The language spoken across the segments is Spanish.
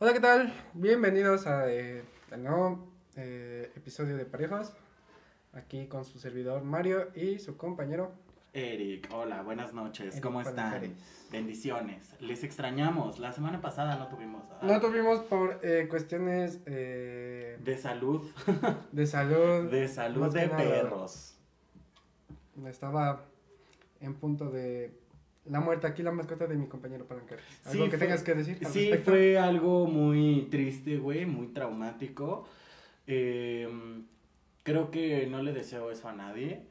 Hola, ¿qué tal? Bienvenidos a eh, al nuevo eh, episodio de Parejos. Aquí con su servidor Mario y su compañero. Eric, hola, buenas noches, Eric ¿cómo están? Bendiciones. Les extrañamos. La semana pasada no tuvimos ah, No tuvimos por eh, cuestiones eh, de salud, de salud. de salud de nada. perros. Estaba en punto de la muerte aquí la mascota de mi compañero Palancares. ¿Algo Sí, que fue- tengas que decir al Sí, respecto? fue algo muy triste, güey, muy traumático. Eh, creo que no le deseo eso a nadie.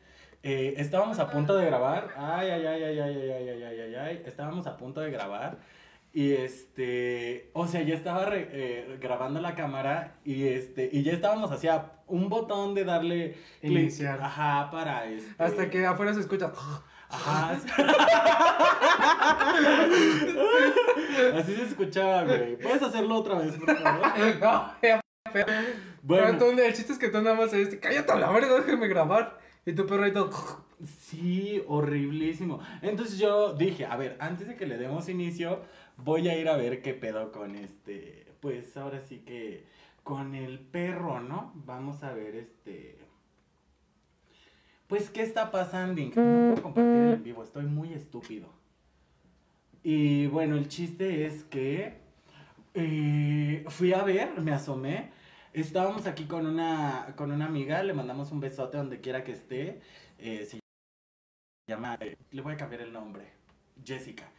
Eh, estábamos a punto de grabar. Ay, ay, ay, ay, ay, ay, ay, ay, ay, ay, ay. Estábamos a punto de grabar. Y este, o sea, ya estaba re- eh, grabando la cámara y este, y ya estábamos hacia un botón de darle Iniciar. ajá, para este. Hasta que afuera se escucha. Ajá. Así se escuchaba, güey. ¿Puedes hacerlo otra vez, por favor? no, ya, feo. Bueno, Pero tú, el chiste es que tú nada más este, cállate a la verga, déjame grabar. Y tu perro ahí todo. sí, horriblísimo. Entonces yo dije, a ver, antes de que le demos inicio, voy a ir a ver qué pedo con este, pues ahora sí que con el perro, ¿no? Vamos a ver este pues qué está pasando. No puedo compartir el en vivo, estoy muy estúpido. Y bueno, el chiste es que eh, fui a ver, me asomé. Estábamos aquí con una, con una amiga, le mandamos un besote donde quiera que esté. Eh, se llama, eh, le voy a cambiar el nombre, Jessica.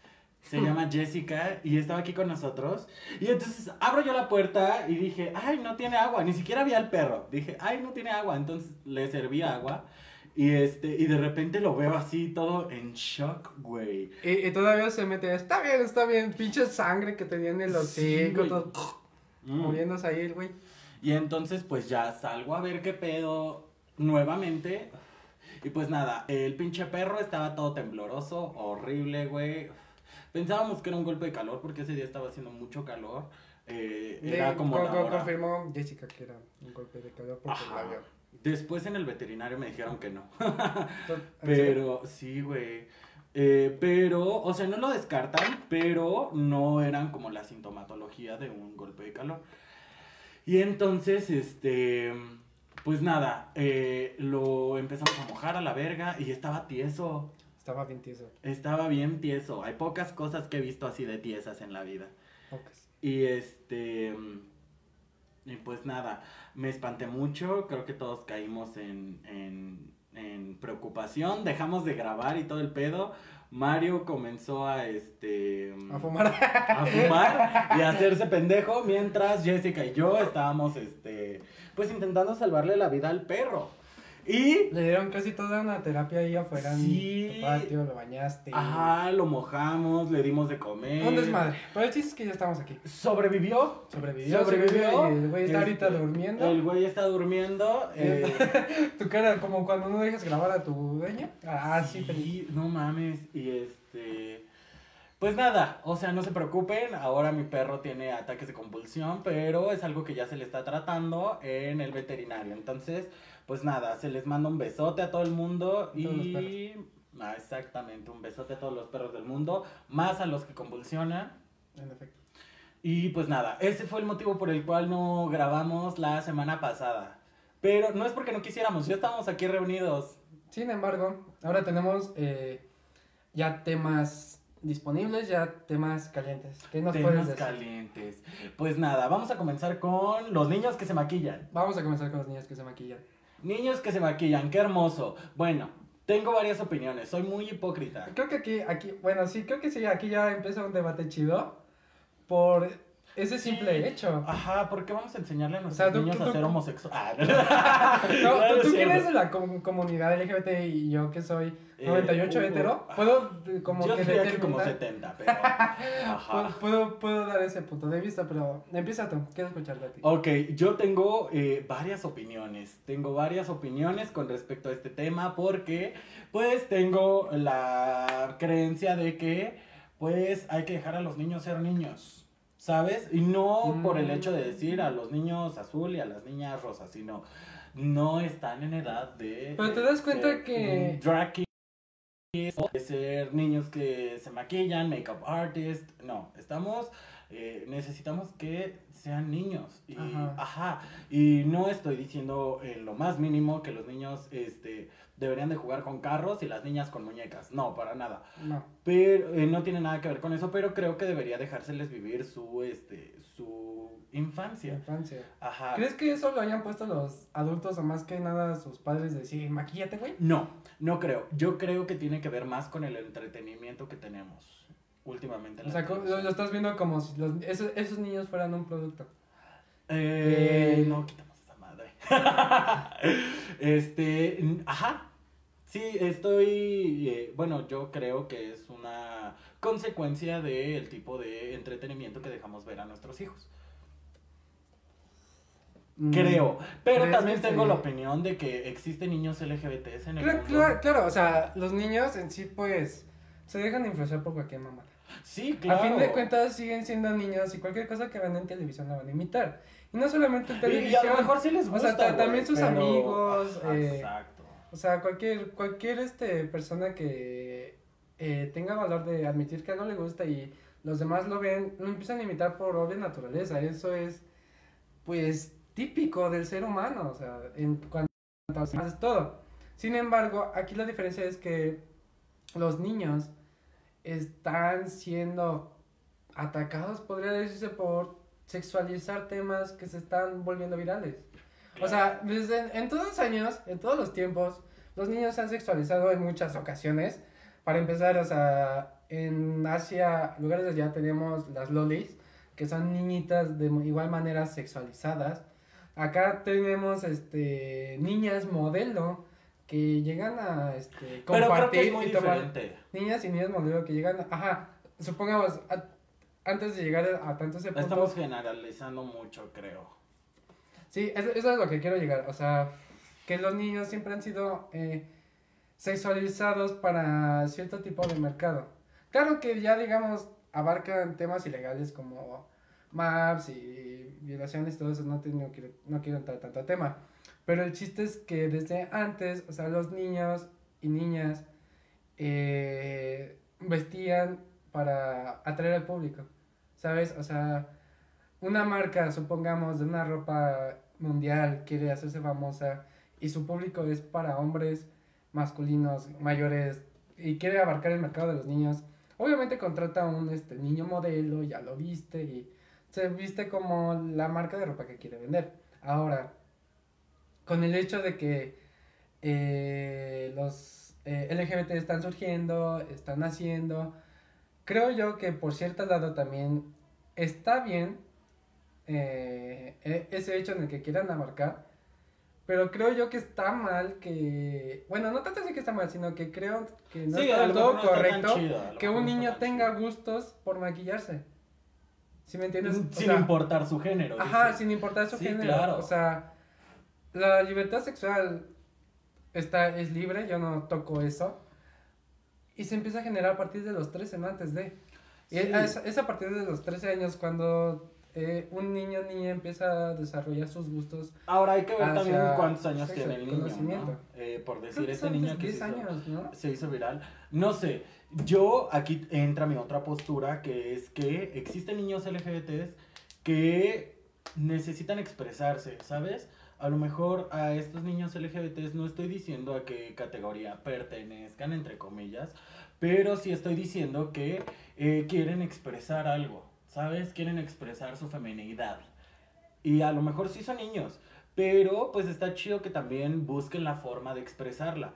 Se llama Jessica y estaba aquí con nosotros. Y entonces abro yo la puerta y dije, ay, no tiene agua. Ni siquiera había el perro. Dije, ay, no tiene agua. Entonces le serví agua. Y este, y de repente lo veo así todo en shock, güey. Y, y todavía se mete, está bien, está bien, pinche sangre que tenía en el Sí, hocico, güey. todo Mm. muriéndose ahí el güey. Y entonces pues ya salgo a ver qué pedo nuevamente. Y pues nada, el pinche perro estaba todo tembloroso, horrible, güey. Pensábamos que era un golpe de calor porque ese día estaba haciendo mucho calor. Eh, era como co- la co- hora. confirmó Jessica que era un golpe de calor porque la vio. Después en el veterinario me dijeron que no. Pero, sí, güey. Eh, pero, o sea, no lo descartan, pero no eran como la sintomatología de un golpe de calor. Y entonces, este, pues nada, eh, lo empezamos a mojar a la verga y estaba tieso. Estaba bien tieso. Estaba bien tieso. Hay pocas cosas que he visto así de tiesas en la vida. Pocas. Y este. Y pues nada, me espanté mucho. Creo que todos caímos en, en, en preocupación. Dejamos de grabar y todo el pedo. Mario comenzó a este. A fumar. a fumar y a hacerse pendejo. Mientras Jessica y yo estábamos este. Pues intentando salvarle la vida al perro. Y Le dieron casi toda una terapia ahí afuera Sí. en tu patio, lo bañaste. Ajá, lo mojamos, le dimos de comer. Un desmadre. Pero el chiste es que ya estamos aquí. Sobrevivió. Sobrevivió, Sobrevivió. sobrevivió. Y el güey está ahorita Este, durmiendo. El güey está durmiendo. eh, Tu cara, como cuando no dejas grabar a tu dueña. Ah, sí, feliz. sí, no mames. Y este. Pues nada, o sea, no se preocupen. Ahora mi perro tiene ataques de convulsión, pero es algo que ya se le está tratando en el veterinario. Entonces, pues nada, se les manda un besote a todo el mundo y. Ah, exactamente, un besote a todos los perros del mundo, más a los que convulsionan. En efecto. Y pues nada, ese fue el motivo por el cual no grabamos la semana pasada. Pero no es porque no quisiéramos, ya estábamos aquí reunidos. Sin embargo, ahora tenemos eh, ya temas disponibles, ya temas calientes. ¿Qué nos puedes Temas decir? calientes. Pues nada, vamos a comenzar con los niños que se maquillan. Vamos a comenzar con los niños que se maquillan. Niños que se maquillan, qué hermoso. Bueno, tengo varias opiniones, soy muy hipócrita. Creo que aquí, aquí, bueno, sí, creo que sí, aquí ya empieza un debate chido por ese simple Sí. hecho. Ajá, ¿por qué vamos a enseñarle a nuestros sea, niños tú- a ser homosexuales? No, No, tú, no tú es que eres de la com- comunidad LGBT y yo que soy Eh, 98 uh, hetero, ah. puedo eh, como Yo que diría que como determinar- 70, pero... Ajá. puedo, puedo, puedo dar ese punto de vista, pero empieza tú, quiero escucharte a ti. Ok, yo tengo eh, varias opiniones. Tengo varias opiniones con respecto a este tema porque pues tengo la creencia de que pues hay que dejar a los niños ser niños. ¿Sabes? Y no por el hecho de decir a los niños azul y a las niñas rosas, sino no están en edad de... Pero te das cuenta ser que- Drag de ser niños que se maquillan, makeup artist. No, estamos eh, necesitamos que sean niños. Y, Ajá. ajá. Y no estoy diciendo en lo más mínimo que los niños este, deberían de jugar con carros y las niñas con muñecas. No, para nada. No. Pero eh, no tiene nada que ver con eso, pero creo que debería dejárseles vivir su, este, su infancia. Infancia. Ajá. ¿Crees que eso lo hayan puesto los adultos o más que nada sus padres de decir, maquíllate, güey? No, no creo. Yo creo que tiene que ver más con el entretenimiento que tenemos últimamente. en O sea, lo, estás viendo como si los- esos, esos niños fueran un producto. Eh, No, quitamos esa madre. este, ajá. Sí, estoy, eh, bueno, yo creo que es una consecuencia del tipo de entretenimiento que dejamos ver a nuestros hijos. Mm. Creo, pero ¿Crees también tengo sí? la opinión de que existen niños LGBTs en el Claro, mundo. claro, claro, o sea, los niños en sí, pues, se dejan influenciar por cualquier mamada. Sí, claro. A fin de cuentas, siguen siendo niños y cualquier cosa que ven en televisión la van a imitar. Y no solamente en televisión. Y a lo mejor sí les o gusta. sea, ta- güey, también sus pero- amigos, Ajá, eh, Exacto. O sea, cualquier, cualquier este, persona que eh, tenga valor de admitir que algo le gusta y los demás lo ven, lo empiezan a imitar por obvia naturaleza. Eso es, pues, típico del ser humano, o sea, en cuanto a todo. Sin embargo, aquí la diferencia es que los niños están siendo atacados, podría decirse, por sexualizar temas que se están volviendo virales. O sea, desde en todos los años, en todos los tiempos, los niños se han sexualizado en muchas ocasiones. Para empezar, o sea, en Asia, lugares allá tenemos las lolis, que son niñitas de igual manera sexualizadas. Acá tenemos este niñas modelo que llegan a este Pero creo que compartir es muy y tomar diferente. niñas y niños modelo que llegan, ajá, supongamos a- antes de llegar a tanto ese punto Estamos generalizando mucho, creo. Sí, eso, eso es lo que quiero llegar. O sea, que los niños siempre han sido eh, sexualizados para cierto tipo de mercado. Claro que ya, digamos, abarcan temas ilegales como maps y violaciones y todo eso. No, te- no, quiero, no quiero entrar tanto a tema. Pero el chiste es que desde antes, o sea, los niños y niñas eh, vestían para atraer al público. ¿Sabes? O sea, una marca, supongamos, de una ropa mundial quiere hacerse famosa y su público es para hombres masculinos mayores y quiere abarcar el mercado de los niños, obviamente contrata a un este, niño modelo, ya lo viste y se viste como la marca de ropa que quiere vender. Ahora, con el hecho de que eh, los eh, LGBT están surgiendo, están naciendo, creo yo que por cierto lado también está bien eh, e- ese hecho en el que quieran abarcar, pero creo yo que está mal que, bueno, no tanto así que está mal, sino que creo que no sí, está del todo no correcto chido, que un niño tenga chido. gustos por maquillarse. ¿Sí me entiendes? O Sin sea, importar su género. Ajá, dices. sin importar su Sí, género. claro. O sea, la libertad sexual está, es libre, yo no toco eso. Y se empieza a generar a partir de los 13, no antes de. Y Sí. es, es a partir de los 13 años cuando eh, un niño niña empieza a desarrollar sus gustos. Ahora hay que ver también cuántos años sexo, tiene el niño. Eh, por decir, este niño que 10 se hizo- se hizo viral. No sé, yo aquí entra mi otra postura que es que existen niños LGBTs que necesitan expresarse, ¿sabes? A lo mejor a estos niños LGBTs no estoy diciendo a qué categoría pertenezcan, entre comillas, pero sí estoy diciendo que eh, quieren expresar algo, ¿sabes? Quieren expresar su feminidad. Y a lo mejor sí son niños, pero pues está chido que también busquen la forma de expresarla.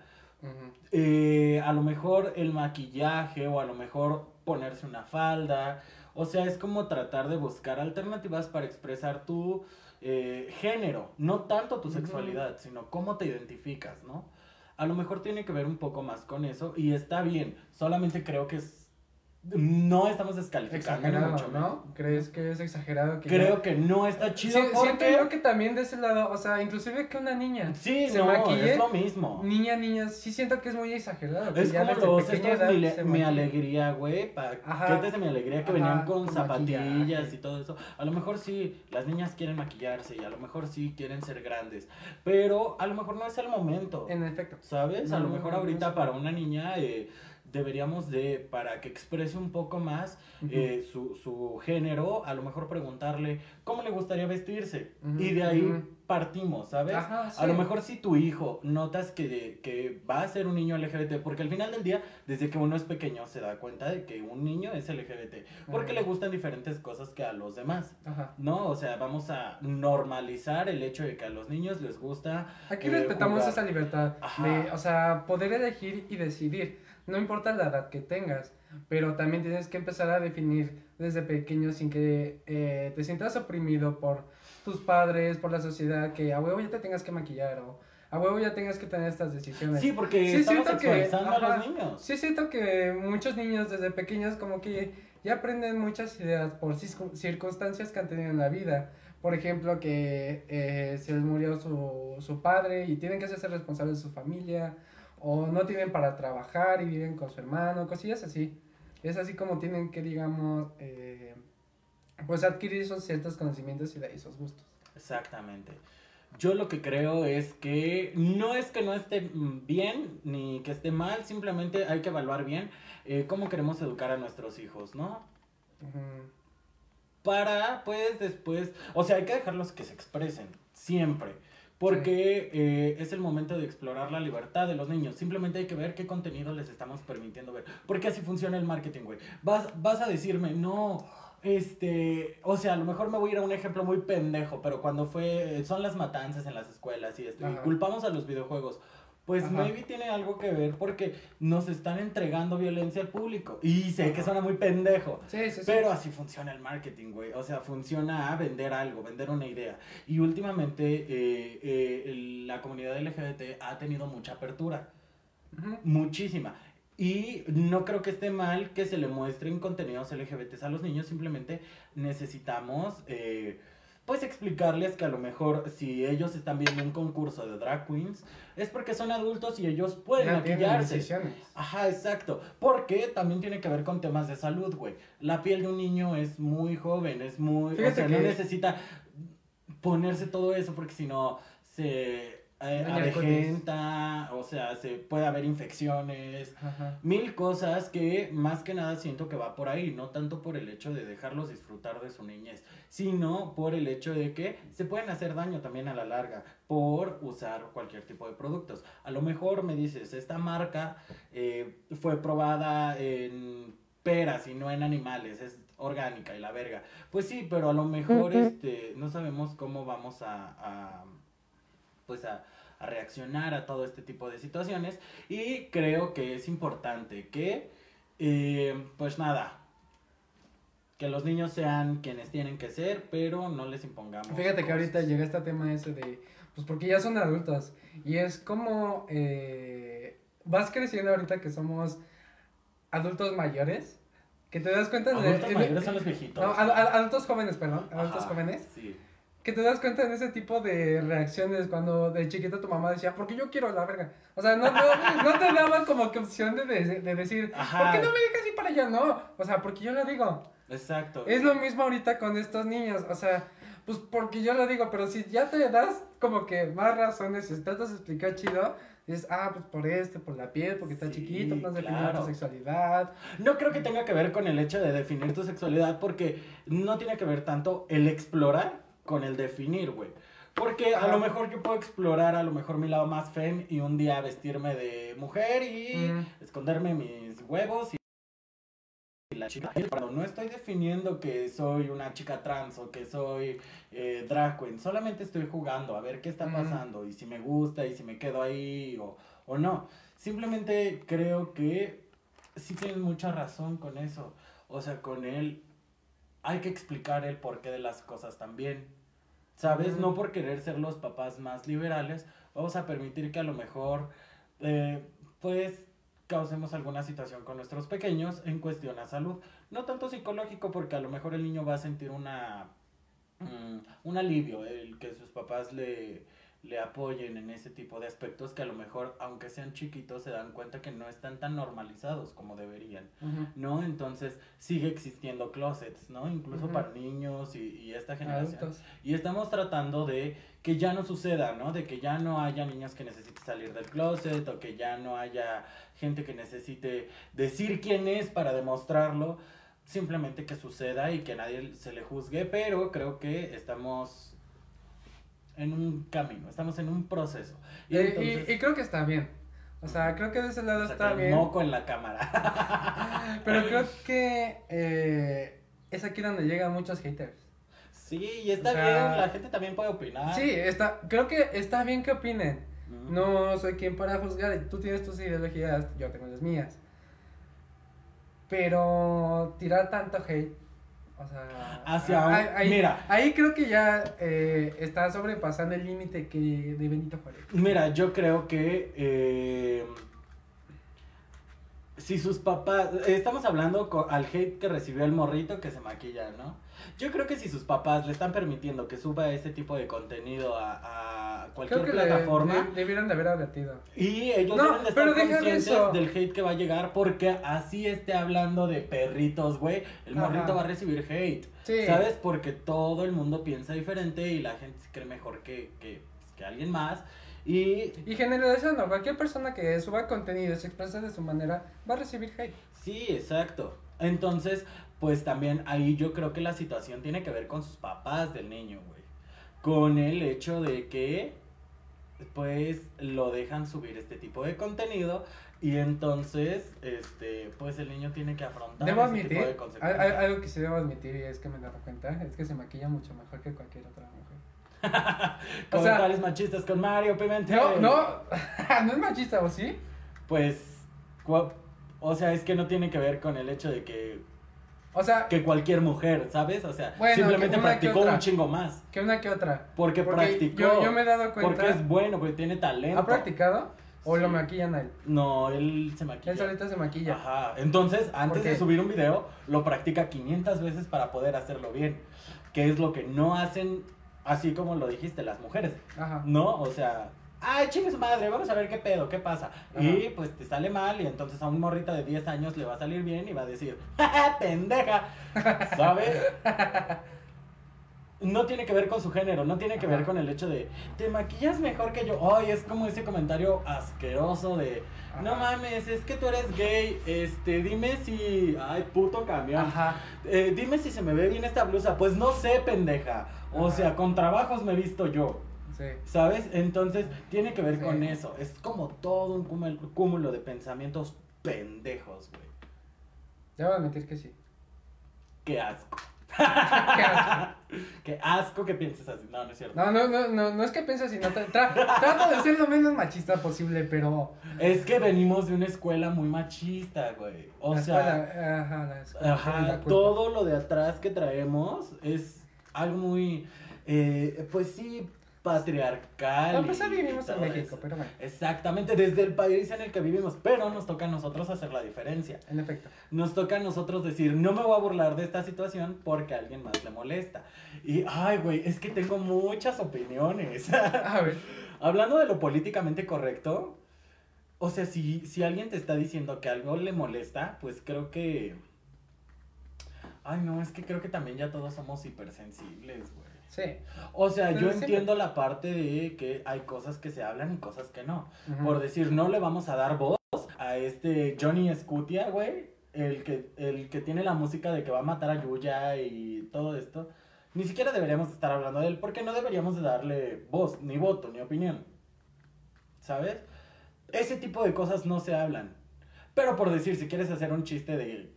Eh, a lo mejor el maquillaje o a lo mejor ponerse una falda. O sea, es como tratar de buscar alternativas para expresar tu eh, género, no tanto tu sexualidad, sino cómo te identificas, ¿no? A lo mejor tiene que ver un poco más con eso y está bien, solamente creo que es... No estamos descalificando. Exagerado, mucho. ¿no? ¿Crees que es exagerado? Que Creo ya- que no está Sí, chido siento porque... yo que también de ese lado, o sea, inclusive que una niña Sí, se no, maquille, es lo mismo. Niña, niña, sí siento que es muy exagerado. Es como los estos edad mi, alegría, güey, paquetes de mi alegría que Ajá, venían con con zapatillas maquillaje. y todo eso. A lo mejor sí, las niñas quieren maquillarse y a lo mejor sí quieren ser grandes, pero a lo mejor no es el momento. En efecto. ¿Sabes? a lo mejor no, ahorita para una niña, eh, deberíamos de, para que exprese un poco más eh, su, su género, a lo mejor preguntarle cómo le gustaría vestirse. Y de ahí partimos, ¿sabes? Ajá, A lo mejor si tu hijo notas que, que va a ser un niño LGBT, porque al final del día, desde que uno es pequeño, se da cuenta de que un niño es LGBT, porque le gustan diferentes cosas que a los demás. Ajá. No, o sea, vamos a normalizar el hecho de que a los niños les gusta. Aquí eh, respetamos jugar. esa libertad Ajá. de, o sea, poder elegir y decidir. No importa la edad que tengas, pero también tienes que empezar a definir desde pequeño sin que eh, te sientas oprimido por tus padres, por la sociedad, que a huevo ya te tengas que maquillar o a huevo ya tengas que tener estas decisiones. Sí, porque Sí, estamos siento que- sexualizando a los niños. Sí, siento que muchos niños desde pequeños como que ya aprenden muchas ideas por circunstancias que han tenido en la vida. Por ejemplo, que eh, se les murió su, su padre y tienen que hacerse responsables de su familia. O no tienen para trabajar y viven con su hermano, cosillas así. Es así como tienen que, digamos, eh, pues adquirir esos ciertos conocimientos y de esos gustos. Exactamente. Yo lo que creo es que no es que no esté bien ni que esté mal, simplemente hay que evaluar bien eh, cómo queremos educar a nuestros hijos, ¿no? Para, pues, después, o sea, hay que dejarlos que se expresen, siempre. Porque eh, es el momento de explorar la libertad de los niños. Simplemente hay que ver qué contenido les estamos permitiendo ver. Porque así funciona el marketing, güey. Vas, vas a decirme, no, este, o sea, a lo mejor me voy a ir a un ejemplo muy pendejo, pero cuando fue, son las matanzas en las escuelas y esto, y culpamos a los videojuegos. Pues Ajá. maybe tiene algo que ver porque nos están entregando violencia al público. Y sé que suena muy pendejo. Sí, sí, sí. Pero así funciona el marketing, güey. O sea, funciona a vender algo, vender una idea. Y últimamente eh, eh, la comunidad LGBT ha tenido mucha apertura. Muchísima. Y no creo que esté mal que se le muestren contenidos LGBTs a los niños. Simplemente necesitamos, eh, pues, explicarles que a lo mejor si ellos están viendo un concurso de drag queens, es porque son adultos y ellos pueden tienen maquillarse. Ajá, exacto. Porque también tiene que ver con temas de salud, güey. La piel de un niño es muy joven, es muy... Fíjate o sea, no necesita ponerse todo eso porque si no se eh, avejenta, o sea, se puede haber infecciones. Ajá. Mil cosas que más que nada siento que va por ahí, no tanto por el hecho de dejarlos disfrutar de su niñez, sino por el hecho de que se pueden hacer daño también a la larga por usar cualquier tipo de productos. A lo mejor me dices, esta marca eh, fue probada en peras y no en animales, es orgánica y la verga. Pues sí, pero a lo mejor este, no sabemos cómo vamos a, a, pues a, a reaccionar a todo este tipo de situaciones y creo que es importante que, eh, pues nada, que los niños sean quienes tienen que ser, pero no les impongamos. Fíjate que ahorita cosas. llega este tema ese de, pues porque ya son adultos. Y es como, eh, vas creciendo ahorita que somos adultos mayores, que te das cuenta de... Adultos mayores son los viejitos. no, ad- ad- adultos jóvenes, perdón, adultos Ajá, jóvenes, Sí. Que te das cuenta en ese tipo de reacciones cuando de chiquito tu mamá decía, porque yo quiero la verga. O sea, no, no, no te daba como que opción de, de, de decir, Ajá. ¿por qué no me dejas ir para allá? No, o sea, porque yo lo digo. Exacto. Es lo mismo ahorita con estos niños, o sea, pues porque yo lo digo, pero si ya te das como que más razones, si tratas de explicar chido, dices, ah, pues por este, por la piel, porque está Sí, chiquito, no has definido claro. tu sexualidad. No creo que tenga que ver con el hecho de definir tu sexualidad, porque no tiene que ver tanto el explorar con el definir, güey. Porque a lo mejor yo puedo explorar a lo mejor mi lado más fem y un día vestirme de mujer y Mm. esconderme mis huevos y la chica. Pero no estoy definiendo que soy una chica trans o que soy eh, drag queen. Solamente estoy jugando a ver qué está pasando y si me gusta y si me quedo ahí o, o no. Simplemente creo que sí tienen mucha razón con eso. O sea, con él hay que explicar el porqué de las cosas también. ¿Sabes? No por querer ser los papás más liberales, vamos a permitir que a lo mejor, eh, pues, causemos alguna situación con nuestros pequeños en cuestión a salud. No tanto psicológico, porque a lo mejor el niño va a sentir una, mm, un alivio, el que sus papás le, le apoyen en ese tipo de aspectos que a lo mejor, aunque sean chiquitos, se dan cuenta que no están tan normalizados como deberían. ¿no? Entonces sigue existiendo closets, ¿no? Incluso para niños y, y esta generación. Adultos. Y estamos tratando de que ya no suceda, ¿no? De que ya no haya niños que necesiten salir del closet o que ya no haya gente que necesite decir quién es para demostrarlo. Simplemente que suceda y que a nadie se le juzgue, pero creo que estamos en un camino, estamos en un proceso. Y Y, y- entonces- y creo que está bien. O sea, creo que de ese lado o sea, está bien. moco en la cámara. Pero creo que eh, es aquí donde llegan muchos haters. Sí, y está O sea, bien, la gente también puede opinar. Sí, está, creo que está bien que opinen. No soy quien para juzgar. Tú tienes tus ideologías, yo tengo las mías. Pero tirar tanto hate. O sea, Hacia un- ahí, mira. ahí creo que ya eh, está sobrepasando el límite que de Benito Juárez. Mira, yo creo que eh, si sus papás, estamos hablando co- al hate que recibió el morrito que se maquilla, ¿no? Yo creo que si sus papás le están permitiendo que suba ese tipo de contenido a, a cualquier Creo que le- plataforma de- debieron de haber advertido. y ellos No, deben de estar conscientes eso. del hate que va a llegar porque así esté hablando de perritos, güey, el morrito va a recibir hate. Sí. ¿Sabes? Porque todo el mundo piensa diferente y la gente se cree mejor que, que, que alguien más. Y Y generalizando, cualquier persona que suba contenido y se exprese de su manera va a recibir hate. sí, exacto. Entonces, pues también ahí yo creo que la situación tiene que ver con sus papás del niño, güey. Con el hecho de que, pues, lo dejan subir este tipo de contenido y entonces, este, pues el niño tiene que afrontar Debo ese tipo de consecuencias. al- algo que sí debo admitir y es que me he dado cuenta, es que se maquilla mucho mejor que cualquier otra mujer. o sea- Comentarios machistas con Mario Pimentel. No, no, no es machista, ¿o sí? Pues, o sea, es que no tiene que ver con el hecho de que, O sea, que cualquier mujer, ¿sabes? O sea, Bueno, simplemente practicó un chingo más. que una que otra. Porque, Porque practicó. yo- yo me he dado cuenta- Porque es bueno, porque tiene talento. ¿Ha practicado? ¿O Sí. lo maquillan a él? No, él se maquilla. Él solito se maquilla. Ajá. Entonces, antes de subir un video, lo practica 500 veces para poder hacerlo bien. Que es lo que no hacen, así como lo dijiste, las mujeres. Ajá. ¿No? O sea, ay, chingue su madre, vamos a ver qué pedo, qué pasa. Ajá. Y pues te sale mal y entonces a un morrita de 10 años le va a salir bien y va a decir, ¡Ja, pendeja! ¿Sabes? No tiene que ver con su género, no tiene que ver con el hecho de, te maquillas mejor que yo. Ay, es como ese comentario asqueroso de, no mames, es que tú eres gay, este, dime si, ay, puto camión. Ajá. Eh, dime si se me ve bien esta blusa. Pues no sé, pendeja. O sea, con trabajos me he visto yo. Sí. ¿Sabes? Entonces, tiene que ver Sí. con eso. Es como todo un cúmulo, de pensamientos pendejos, güey. Debo admitir que sí. Qué asco. Qué asco. Qué asco que pienses así. No, no es cierto. No, no, no, no, no es que piense así, no, tra- tra- trato de ser lo menos machista posible, pero... Es que venimos de una escuela muy machista, güey. O la sea, escuela, ajá, la escuela, la Ajá, todo lo de atrás que traemos es algo muy, eh, pues sí, patriarcal. Y ya vivimos en México, eso. pero bueno, Exactamente, desde el país en el que vivimos, pero nos toca a nosotros hacer la diferencia. en efecto. Nos toca a nosotros decir, no me voy a burlar de esta situación porque a alguien más le molesta. Y, ay, güey, es que tengo muchas opiniones. A ver, Hablando de lo políticamente correcto, o sea, si, si alguien te está diciendo que algo le molesta, pues creo que... Ay, no, es que creo que también ya todos somos hipersensibles, güey. Sí. O sea, Pero yo siempre- entiendo la parte de que hay cosas que se hablan y cosas que no. Por decir, no le vamos a dar voz a este Johnny Scutia, güey. El que, el que tiene la música de que va a matar a Yuya y todo esto. Ni siquiera deberíamos estar hablando de él porque no deberíamos de darle voz, ni voto, ni opinión. ¿Sabes? Ese tipo de cosas no se hablan. Pero por decir, si quieres hacer un chiste de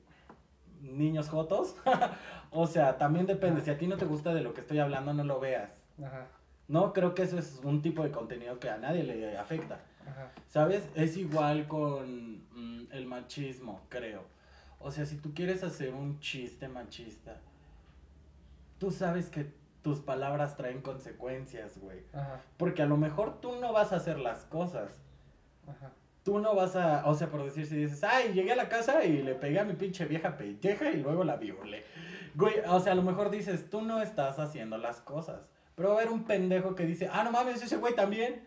niños jotos, o sea, también depende. Si a ti no te gusta de lo que estoy hablando, no lo veas. Ajá, No, creo que eso es un tipo de contenido que a nadie le afecta. ajá. ¿Sabes? Es igual con mm, el machismo, creo. O sea, si tú quieres hacer un chiste machista, tú sabes que tus palabras traen consecuencias, güey. Ajá, Porque a lo mejor tú no vas a hacer las cosas. ajá. Tú no vas a, o sea, por decir, si dices, ay, llegué a la casa y le pegué a mi pinche vieja pendeja y luego la violé. Güey, o sea, a lo mejor dices, tú no estás haciendo las cosas, pero va a haber un pendejo que dice, ah, no mames, ese güey también.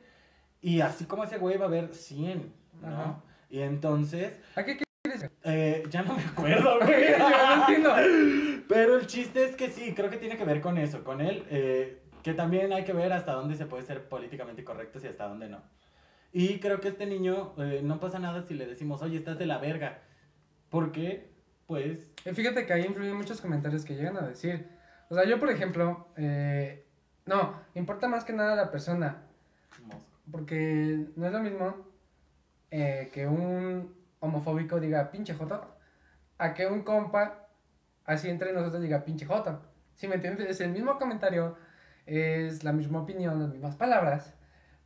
Y así como ese güey va a haber 100, ¿no? Ajá. Y entonces, ¿A qué quieres? eh, ya no me acuerdo, güey. Yo no entiendo. Pero el chiste es que sí, creo que tiene que ver con eso, con él, eh, que también hay que ver hasta dónde se puede ser políticamente correctos y hasta dónde no. Y creo que este niño eh, no pasa nada si le decimos, oye, estás de la verga. Porque, pues, Fíjate que ahí influyen muchos comentarios que llegan a decir. O sea, yo, por ejemplo, eh, no, importa más que nada la persona. Porque no es lo mismo eh, que un homofóbico diga pinche joto a que un compa así entre nosotros diga pinche joto. Si me entiendes? Es el mismo comentario, es la misma opinión, las mismas palabras,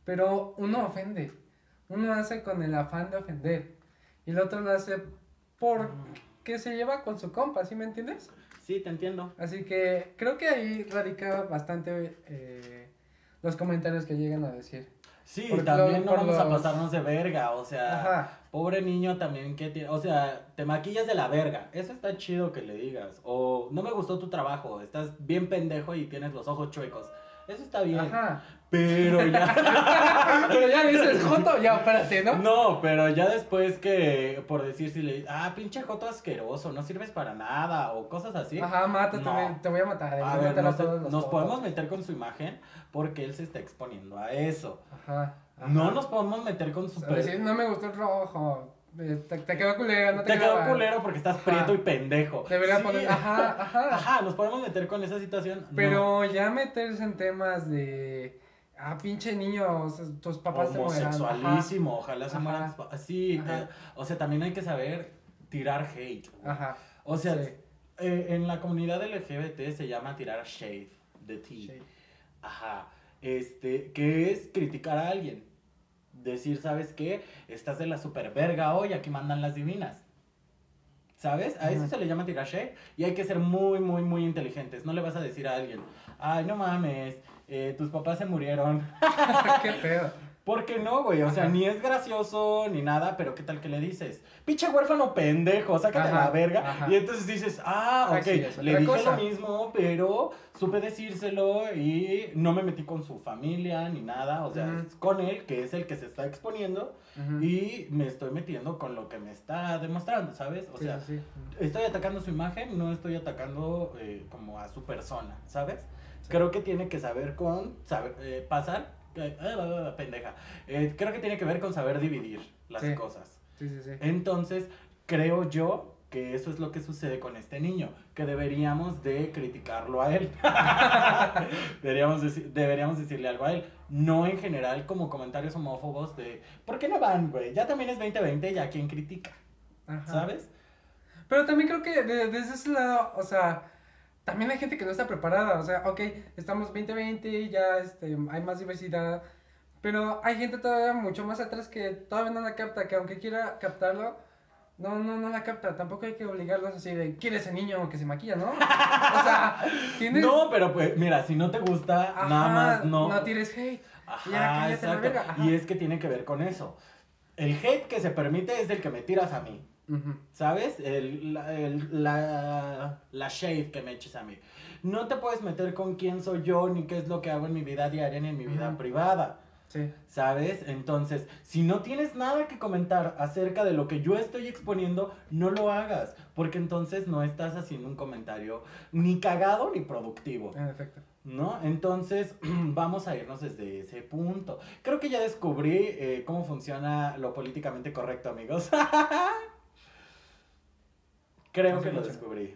pero uno ofende. Uno hace con el afán de ofender y el otro lo hace porque se lleva con su compa, ¿sí me entiendes? Sí, te entiendo. Así que creo que ahí radica bastante eh, los comentarios que llegan a decir. Sí, Por también lo- no vamos a pasarnos de verga, o sea, Ajá. pobre niño también que tiene, o sea, te maquillas de la verga, eso está chido que le digas, o no me gustó tu trabajo, estás bien pendejo y tienes los ojos chuecos, eso está bien, Ajá. pero ya, Pero ya dices Joto, ya espérate, ¿no? no, pero ya después que, por decir si le, ah, pinche joto asqueroso, no sirves para nada, o cosas así, Ajá, mátate, No. te voy a matar. a voy ver, a nos, todos nos podemos meter con su imagen porque él se está exponiendo a eso, Ajá. ajá. no nos podemos meter con su... Decir, no me gustó el rojo. Eh, Te, te quedó culero, no te, Te quedó quedaba. culero porque estás prieto y pendejo. Debería Sí. poner. Ajá, ajá. Ajá, nos podemos meter con esa situación. Pero ya meterse en temas de. Ah, pinche niño, o sea, tus no. papás se homosexualísimo, ojalá se mueran. Sí, eh, o sea, también hay que saber tirar hate. güey. Ajá. O sea, Sí. eh, en la comunidad LGBT se llama tirar shade de ti. Ajá. Este, que es criticar a alguien. Decir, ¿sabes qué? Estás de la super verga hoy, aquí mandan las divinas. ¿Sabes? A eso se le llama tirar shade. Y hay que ser muy, muy, muy inteligentes. No le vas a decir a alguien, ay, no mames, eh, tus papás se murieron. Qué pedo. ¿Por qué no, güey? O sea, Ajá. ni es gracioso ni nada, pero ¿qué tal que le dices? Pinche huérfano pendejo, sácate Ajá, la verga. ajá. Y entonces dices, ah, Ah, ok, sí, le dije cosa. lo mismo, pero supe decírselo y no me metí con su familia ni nada. O sea, es con él, que es el que se está exponiendo, y me estoy metiendo con lo que me está demostrando, ¿sabes? O Sí, sea, sí, estoy atacando su imagen, no estoy atacando eh, como a su persona, ¿sabes? Creo que tiene que saber con, saber, eh, pasar, pendeja, Eh, creo que tiene que ver con saber dividir las Sí. cosas. Sí, sí, sí. Entonces, creo yo que eso es lo que sucede con este niño, que deberíamos de criticarlo a él. deberíamos, deci- deberíamos decirle algo a él. No en general como comentarios homófobos de, ¿por qué no van, güey? Ya también es 2020, ya quien critica, Ajá. ¿sabes? Pero también creo que de- desde ese lado, o sea, también hay gente que no está preparada. O sea, ok, estamos 2020, ya este, hay más diversidad. Pero hay gente todavía mucho más atrás que todavía no la capta, que aunque quiera captarlo, no, no, no la capta. Tampoco hay que obligarlos así de, ¿quiere ese niño que se maquilla, no? O sea, tienes... No, pero pues, mira, si no te gusta, Ajá, nada más no. No tires hate. Ajá, Ya, cállate la verga, ajá. Y es que tiene que ver con eso. El hate que se permite es el que me tiras a mí. ¿Sabes? El, la, el- la, la shade que me eches a mí. No te puedes meter con quién soy yo, ni qué es lo que hago en mi vida diaria, ni en mi vida privada. Sí. ¿Sabes? Entonces, si no tienes nada que comentar acerca de lo que yo estoy exponiendo, no lo hagas. Porque entonces no estás haciendo un comentario ni cagado ni productivo. En efecto. ¿No? Entonces, vamos a irnos desde ese punto. Creo que ya descubrí eh, cómo funciona lo políticamente correcto, amigos. Creo que lo descubrí.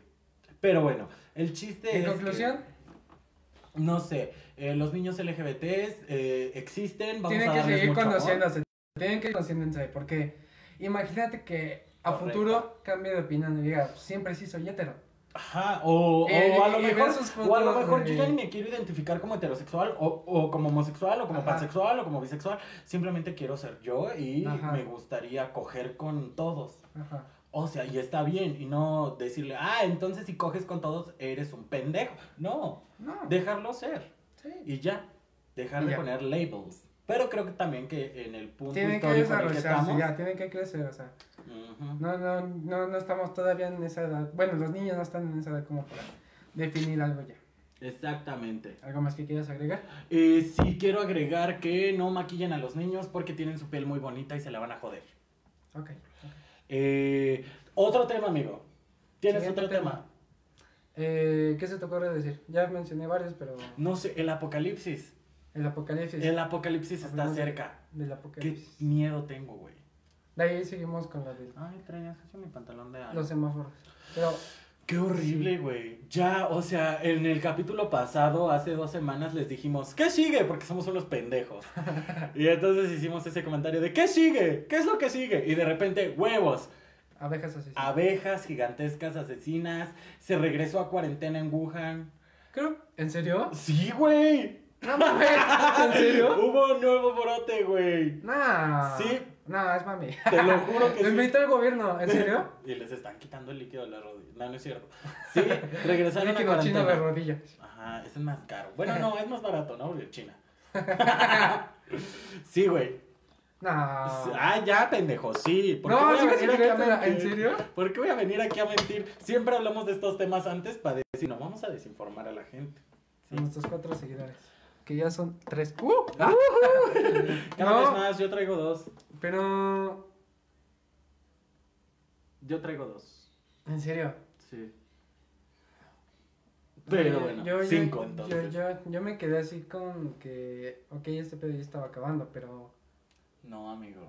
Pero bueno, el chiste En es. conclusión, que, no sé, eh, los niños LGBTs eh, existen. Vamos tienen a que seguir mucho amor. conociéndose. Tienen que conociéndose. Porque imagínate que a Correcto. futuro cambie de opinión y diga, siempre sí soy hetero. Ajá, o, o Eh, a lo mejor, o a lo mejor yo ya ni me quiero identificar como heterosexual o, o como homosexual o como Ajá. pansexual o como bisexual. Simplemente quiero ser yo y Ajá. me gustaría coger con todos. Ajá. O sea, y está bien. Y no decirle, ah, entonces si coges con todos eres un pendejo. No, No. dejarlo ser. sí. Y ya. Dejar Y de ya. poner labels. Pero creo que también que en el punto Tienen que histórico en el que estamos. ya, tienen que crecer, o sea. No, no, no, no estamos todavía en esa edad. Bueno, los niños no están en esa edad como para definir algo ya. Exactamente. ¿Algo más que quieras agregar? Eh, sí quiero agregar que no maquillen a los niños porque tienen su piel muy bonita y se la van a joder. Ok. Eh, otro tema, amigo. ¿Tienes Siguiente otro tema? Eh, ¿Qué se te ocurre decir? Ya mencioné varios, pero No sé, el apocalipsis. el apocalipsis. El apocalipsis está cerca. Del Qué apocalipsis. miedo tengo, güey. De ahí seguimos con la de Ay, traía mi pantalón de los semáforos. Pero, Qué horrible, güey. Ya, o sea, en el capítulo pasado, hace dos semanas, les dijimos, ¿qué sigue? Porque somos unos pendejos. y entonces hicimos ese comentario de, ¿qué sigue? ¿Qué es lo que sigue? Y de repente, huevos. abejas así. Abejas gigantescas asesinas. Se regresó a cuarentena en Wuhan. Creo, ¿en serio? Sí, güey. No mames, ¿en serio? Hubo un nuevo brote, güey. Nah. Sí. Nah, es mami. Te lo juro que Lo sí. invita el gobierno, ¿en serio? Y les están quitando el líquido de la rodilla. No, no es cierto. Sí, regresaron a Líquido chino de rodillas. Ajá, es más caro. Bueno, no, es más barato, ¿no? De China. sí, güey. Nah. Ah, ya, pendejo, sí. ¿Por qué No, voy a venir aquí a creyéndola, ¿en mentir? serio? ¿Por qué voy a venir aquí a mentir? Siempre hablamos de estos temas antes para decir, no, vamos a desinformar a la gente. Sí. Nuestros cuatro seguidores. Que ya son tres. ¡Uh! Ah, Cada No. vez más, yo traigo dos. Pero. Yo traigo dos. ¿En serio? Sí. Pero bueno, yo, cinco yo- entonces. Yo, yo, me quedé así con que. Ok, este pedo ya estaba acabando, pero. No, amigo.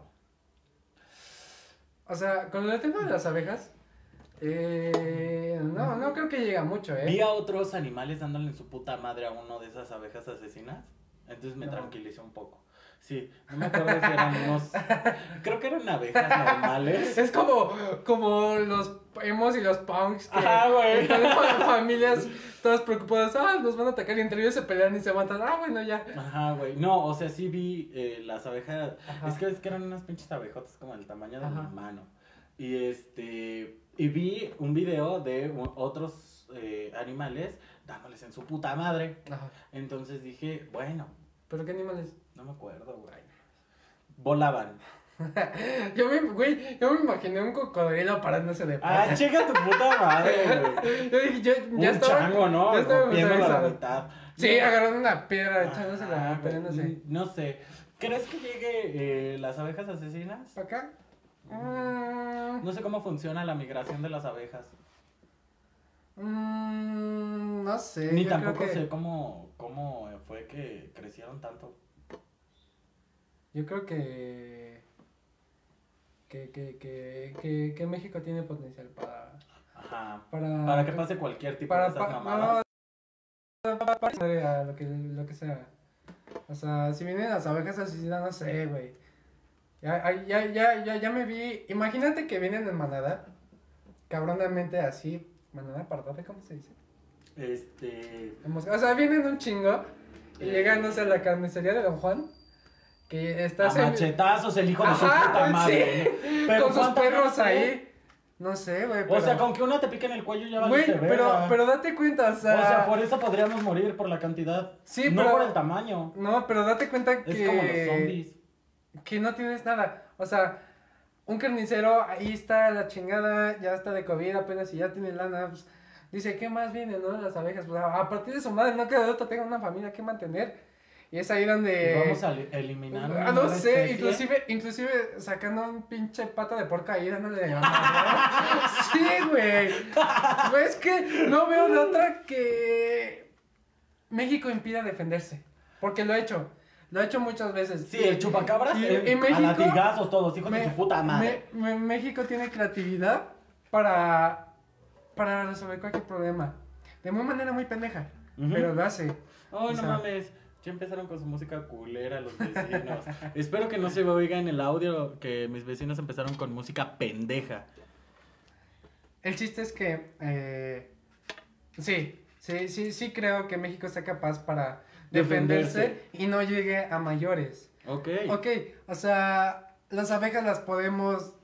O sea, con el tema de las abejas. Eh, no, no creo que llega mucho, Vi ¿eh? a otros animales dándole en su puta madre a uno de esas abejas asesinas. Entonces me No. tranquilicé un poco. Sí, no me acuerdo si eran unos. Creo que eran abejas normales. Es como, como los emos y los punks que Ajá, güey. están familias todas preocupadas. Ah, nos van a atacar y entre ellos se pelean y se matan. Ah, bueno, ya. Ajá, güey. No, o sea, sí vi eh, las abejas. Ajá. Es que, es que eran unas pinches abejotas como del tamaño de Ajá. mi mano. Y este. Y vi un video de otros eh, animales dándoles en su puta madre. Ajá. Entonces dije, bueno, ¿Pero qué animales? No me acuerdo, güey. Volaban. Yo me, güey, yo me imaginé un cocodrilo parándose de Ah, pata. checa tu puta madre, güey. Yo dije, yo, ya un estaba. chango, ¿no? ya estaba Rompiéndolo a la mitad. Sí, No. agarrando una piedra, Ajá, echándosela, peleándose. güey, No sé. ¿Crees que llegue eh, las abejas asesinas? ¿Para acá? Mm, No sé cómo funciona la migración de las abejas. mm, no sé. Ni yo creo tampoco que- sé cómo, cómo fue que crecieron tanto. Yo creo que. Que, que, que, que, México tiene potencial para. Ajá. Para, Para que pase cualquier tipo para, de esas mamadas. para, para- lo que, lo que sea. O sea, si vienen las abejas asesinas, no sé, güey. Ya, ya, ya, ya, ya me vi. Imagínate que vienen en manada. Cabronamente así. Manada pardada, ¿cómo se dice? Este. O sea, vienen un chingo. Y Eh. sé, a la carnicería de Don Juan. Que está A machetazos el hijo de su Ajá, puta madre. sí. Pero con sus ¿cuántas perros ahí. No sé, güey. O pero- sea, con que una te pique en el cuello ya Güey, pero, verga. pero date cuenta, o sea. O sea, por eso podríamos morir por la cantidad. Sí, no pero- por el tamaño. No, pero date cuenta que. Es como los zombies. Que no tienes nada. O sea, un carnicero, ahí está la chingada, ya está de COVID apenas y ya tiene lana. Pues, dice, ¿qué más viene, no? Las abejas. Pues, a partir de su madre, no queda de otra, tengo una familia que mantener. Y es ahí donde. Vamos a li- eliminar. una Ah, no sé, especie. inclusive, inclusive sacando un pinche pata de porca ahí dándole de ¿no? Sí, güey. Güey, Es que no veo de otra que México impida defenderse. Porque lo ha hecho. Lo ha hecho muchas veces. Sí, el chupacabras. Y- eh, y México- a latigazos todos, hijos de Me- su puta madre. me- me- México tiene creatividad para, para resolver cualquier problema. De muy manera muy pendeja. Pero lo hace. Ay, o no sea- mames. Ya empezaron con su música culera los vecinos. Espero que no se oiga en el audio que mis vecinos empezaron con música pendeja. El chiste es que eh, sí, sí, sí, sí creo que México está capaz para defenderse, Defenderse. y no llegue a mayores. Ok. Ok, o sea, las abejas las podemos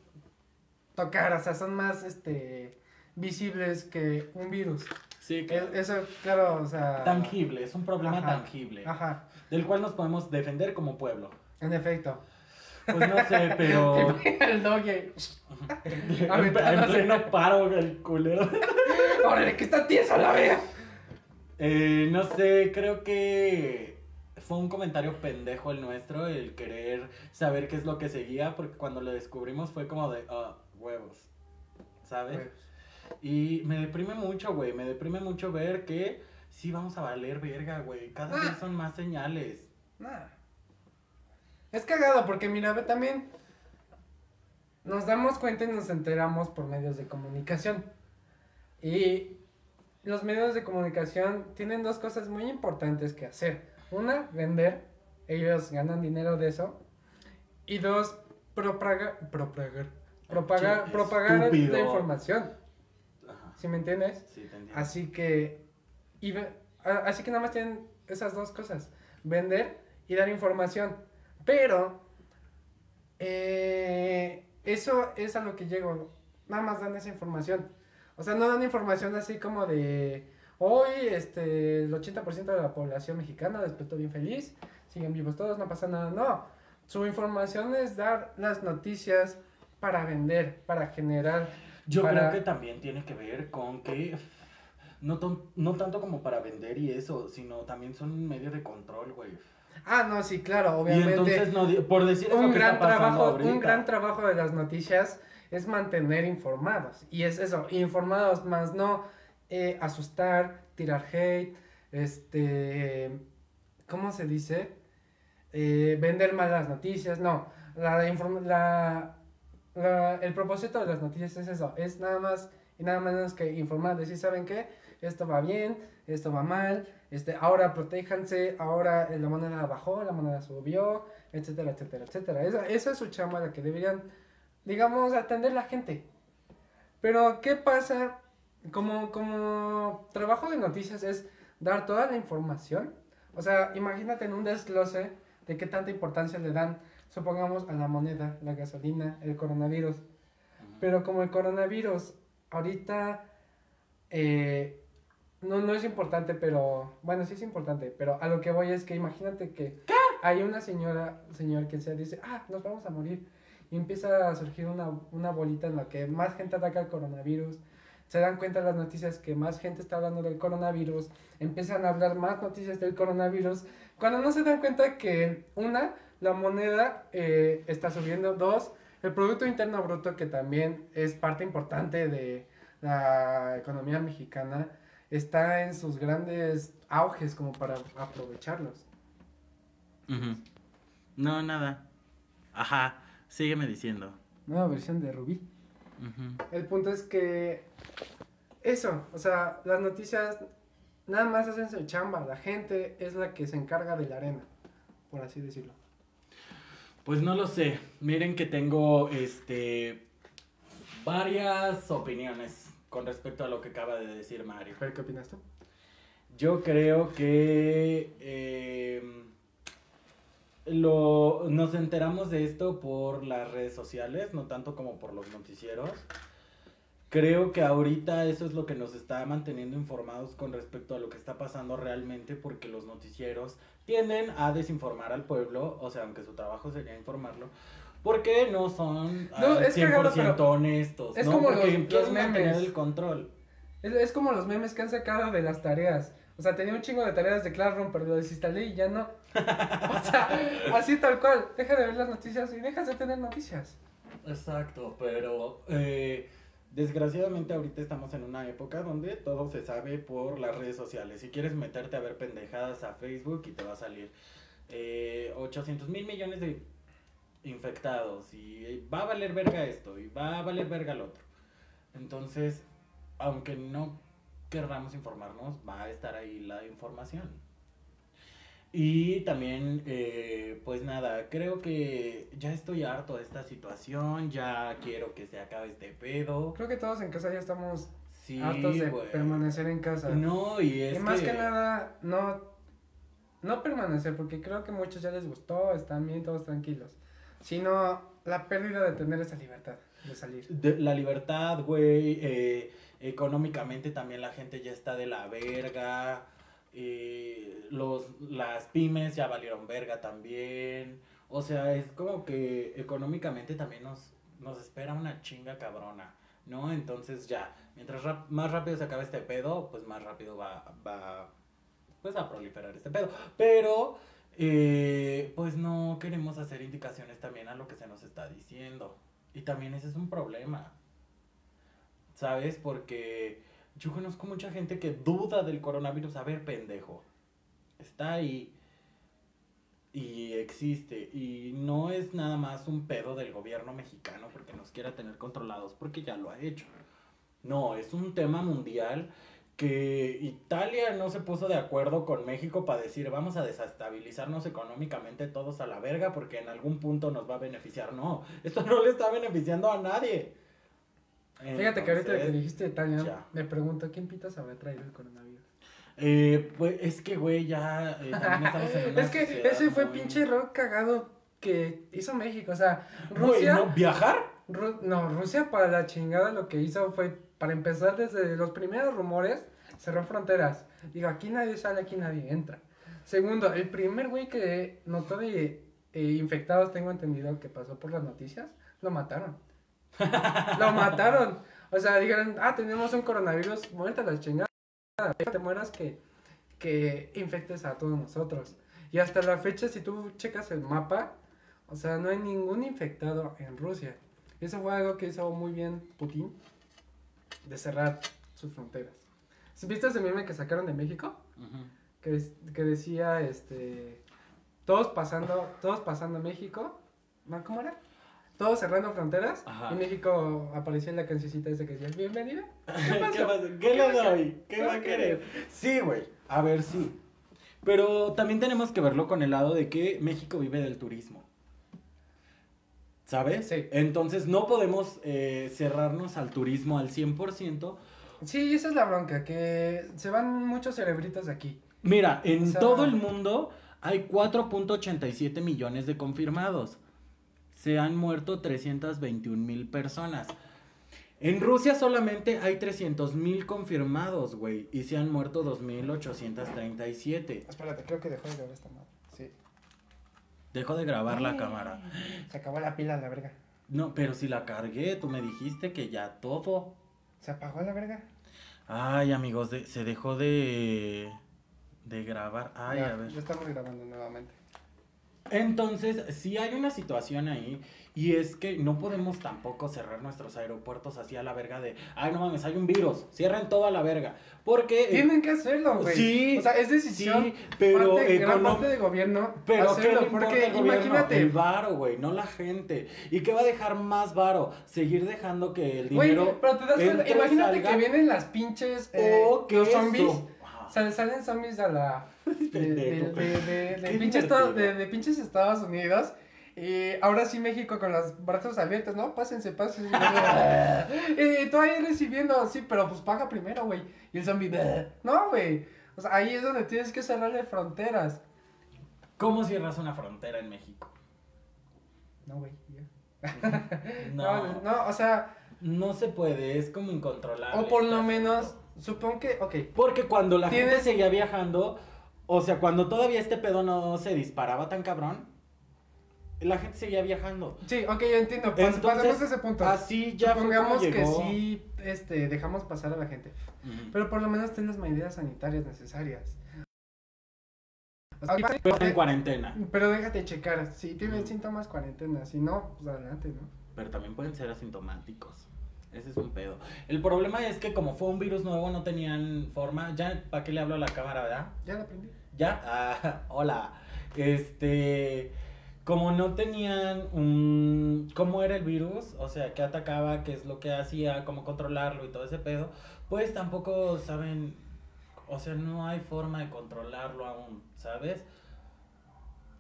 tocar, o sea, son más este visibles que un virus. Sí, claro. Eso, claro, o sea. Tangible, es un problema Ajá. tangible. Ajá, Del cual nos podemos defender como pueblo. en efecto. Pues no sé, pero. El doggy. en, en pleno paro, el culero. ¡Órale, que está tieso la vea! Eh, no sé, creo que fue un comentario pendejo el nuestro, el querer saber qué es lo que seguía, porque cuando lo descubrimos fue como de, ah, huevos, ¿sabes? Pues, Y me deprime mucho, güey, me deprime mucho ver que sí vamos a valer verga, güey. Cada Ah. vez son más señales. Nah. Es cagado porque mira, ve también nos damos cuenta y nos enteramos por medios de comunicación. Y los medios de comunicación tienen dos cosas muy importantes que hacer. Una, vender. Ellos ganan dinero de eso. Y dos, propagar, propagar, propagar, Che, propagar la información. ¿Sí me entiendes? Sí, te entiendo. Así que, y así que nada más tienen esas dos cosas, vender y dar información. Pero, eh, eso es a lo que llego, nada más dan esa información. O sea, no dan información así como de, hoy este, el 80% de la población mexicana despertó bien feliz, siguen vivos todos, no pasa nada, no. Su información es dar las noticias para vender, para generar Yo para- creo que también tiene que ver con que no, no tanto como para vender y eso, sino también son un medio de control, güey. Ah, no, sí, claro, Y obviamente. entonces, no, por decir un gran trabajo, ahorita. un gran trabajo de las noticias es mantener informados. Y es eso, informados más no eh, asustar, tirar hate, este, ¿cómo se dice? Eh, vender malas noticias, no. La, inform- la, la- el propósito de las noticias es eso, es nada más y nada menos que informar, decir, ¿saben qué? Esto va bien, esto va mal, este, ahora protéjanse, ahora eh, la moneda bajó, la moneda subió, etcétera, etcétera, etcétera. Esa, esa es su chamba la que deberían, digamos, atender la gente. Pero, ¿qué pasa? Como, como trabajo de noticias es dar toda la información. O sea, imagínate en un desglose de qué tanta importancia le dan, supongamos, a la moneda, la gasolina, el coronavirus. Pero como el coronavirus ahorita eh, no, no es importante, pero bueno, sí es importante, pero a lo que voy es que imagínate que hay una señora, señor que se dice, ah, nos vamos a morir. Y empieza a surgir una, una bolita en la que más gente ataca el coronavirus. Se dan cuenta las noticias que más gente está hablando del coronavirus. Empiezan a hablar más noticias del coronavirus. Cuando no se dan cuenta que, una, la moneda eh, está subiendo. Dos, el Producto Interno Bruto, que también es parte importante de la economía mexicana, está en sus grandes auges como para aprovecharlos. No, nada. Ajá, sígueme diciendo. Nueva versión de Rubí. El punto es que eso, o sea, las noticias nada más hacen su chamba, la gente es la que se encarga de la arena, por así decirlo. Pues no lo sé. Miren que tengo este varias opiniones con respecto a lo que acaba de decir Mario. ¿qué opinas tú? Yo creo que eh, lo, nos enteramos de esto por las redes sociales, no tanto como por los noticieros. Creo que ahorita eso es lo que nos está manteniendo informados con respecto a lo que está pasando realmente, porque los noticieros tienden a desinformar al pueblo, o sea, aunque su trabajo sería informarlo, porque no son No, ah, es cagado, 100% pero honestos, es ¿no? como porque los- los memes. el control. Es, es como los memes que han sacado de las tareas. O sea, tenía un chingo de tareas de Classroom, pero lo desinstalé y ya no. O sea, así tal cual. Deja de ver las noticias y dejas de tener noticias. Exacto, pero eh, desgraciadamente ahorita estamos en una época donde todo se sabe por las redes sociales. Si quieres meterte a ver pendejadas a Facebook y te va a salir eh, 800 mil millones de infectados y va a valer verga esto y va a valer verga el otro. Entonces, aunque no querramos informarnos, va a estar ahí la información. Y también, eh, pues nada, creo que ya estoy harto de esta situación, ya quiero que se acabe este pedo. Creo que todos en casa ya estamos Sí, hartos de permanecer en casa. No, y es y más que... que nada, no, no permanecer, porque creo que muchos ya les gustó, están bien, todos tranquilos. Sino la pérdida de tener esa libertad de salir. de- la libertad, güey, eh, económicamente también la gente ya está de la verga. Eh, los, las pymes ya valieron verga también. O sea, es como que económicamente también nos, nos espera una chinga cabrona, ¿no? Entonces ya, mientras más rápido se acabe este pedo, pues más rápido va, va, pues a proliferar este pedo. Pero, eh, pues no queremos hacer indicaciones también a lo que se nos está diciendo. Y también ese es un problema. ¿Sabes? Porque yo conozco mucha gente que duda del coronavirus. A ver, pendejo. Está ahí. Y existe. Y no es nada más un pedo del gobierno mexicano porque nos quiera tener controlados, porque ya lo ha hecho. No, es un tema mundial que Italia no se puso de acuerdo con México para decir vamos a desestabilizarnos económicamente todos a la verga porque en algún punto nos va a beneficiar. No, esto no le está beneficiando a nadie. Fíjate que ahorita que dijiste Italia, ya. me pregunto, ¿quién pitas habrá traído el coronavirus? Eh, pues es que, güey, ya eh, también estamos en una es que sociedad ese fue pinche error cagado que hizo México, o sea, Güey, Rusia... ¿no? ¿Viajar? Ru- no, Rusia para la chingada lo que hizo fue, para empezar desde los primeros rumores, cerró fronteras. Digo, aquí nadie sale, aquí nadie entra. Segundo, el primer güey que notó de eh, infectados, tengo entendido que pasó por las noticias, lo mataron. Lo mataron. O sea, dijeron, ah, tenemos un coronavirus, muerte a la chingada. Te mueras que, que infectes a todos nosotros. Y hasta la fecha, si tú checas el mapa, o sea, no hay ningún infectado en Rusia. Eso fue algo que hizo muy bien Putin, de cerrar sus fronteras. ¿Viste ese meme que sacaron de México? Ujú. Que, que decía, este, todos pasando, todos pasando México. ¿Cómo era? Todos cerrando fronteras, Ajá. y México aparecía en la cancioncita esa que decía, bienvenida. ¿Qué, pasa? ¿Qué le doy? ¿Qué va a querer? Sí, güey. A ver, sí. Pero también tenemos que verlo con el lado de que México vive del turismo. ¿Sabes? Sí. Entonces no podemos eh, cerrarnos al turismo al 100%. Sí, esa es la bronca, que se van muchos cerebritos de aquí. Mira, en O sea- todo el mundo hay 4.87 millones de confirmados. Se han muerto 321 mil personas. En Rusia solamente hay 300 mil confirmados, güey. Y se han muerto 2.837. Espérate, creo que dejó de grabar esta madre. Sí. Dejo de grabar la cámara. Se acabó la pila, la verga. No, pero si la cargué, tú me dijiste que ya todo. ¿Se apagó la verga? Ay, amigos, de- se dejó de, de grabar. Ay, Ya, a ver. Ya estamos grabando nuevamente. Entonces, sí hay una situación ahí y es que no podemos tampoco cerrar nuestros aeropuertos así a la verga de, ay, no mames, hay un virus, cierren todo a la verga. Porque... eh, Tienen que hacerlo, güey. Sí, O sea, es decisión. sí, pero parte, gran parte del gobierno. Pero ¿qué hacerlo, porque gobierno? imagínate. El varo, güey, no la gente. ¿Y qué va a dejar más varo? Seguir dejando que el Güey, dinero pero te das cuenta, imagínate salga, que vienen las pinches. eh, o que los zombies. Salen, salen zombies a la. De, de, de, pinches de- de pinches Estados Unidos. Y ahora sí México con los brazos abiertos, ¿no? Pásense, pásense. y tú ahí recibiendo, sí, pero pues paga primero, güey. Y el zombie, no, güey. O sea, ahí es donde tienes que cerrarle fronteras. ¿Cómo cierras una frontera en México? No, güey. ya. No, No, no, o sea, no se puede, es como incontrolable. o por este lo menos, supongo que, ok. Porque cuando la gente seguía viajando, o sea, cuando todavía este pedo no se disparaba tan cabrón, la gente seguía viajando. Sí, ok, yo entiendo. Pas- Entonces, pasemos a ese punto. Así ya Supongamos que llegó. sí este, dejamos pasar a la gente. Pero por lo menos ten las medidas sanitarias necesarias. O sea, Pero en cuarentena. pero déjate checar. Si tienes síntomas, cuarentena. Si no, pues adelante, ¿no? Pero también pueden ser asintomáticos. Ese es un pedo. El problema es que como fue un virus nuevo, no tenían forma. Ya, ¿para qué le hablo a la cámara, verdad? Ya lo aprendí. ¿Ya? Ah, hola. Este. Como no tenían un. ¿Cómo era el virus? O sea, qué atacaba, qué es lo que hacía, cómo controlarlo y todo ese pedo. Pues tampoco saben. O sea, no hay forma de controlarlo aún, ¿sabes?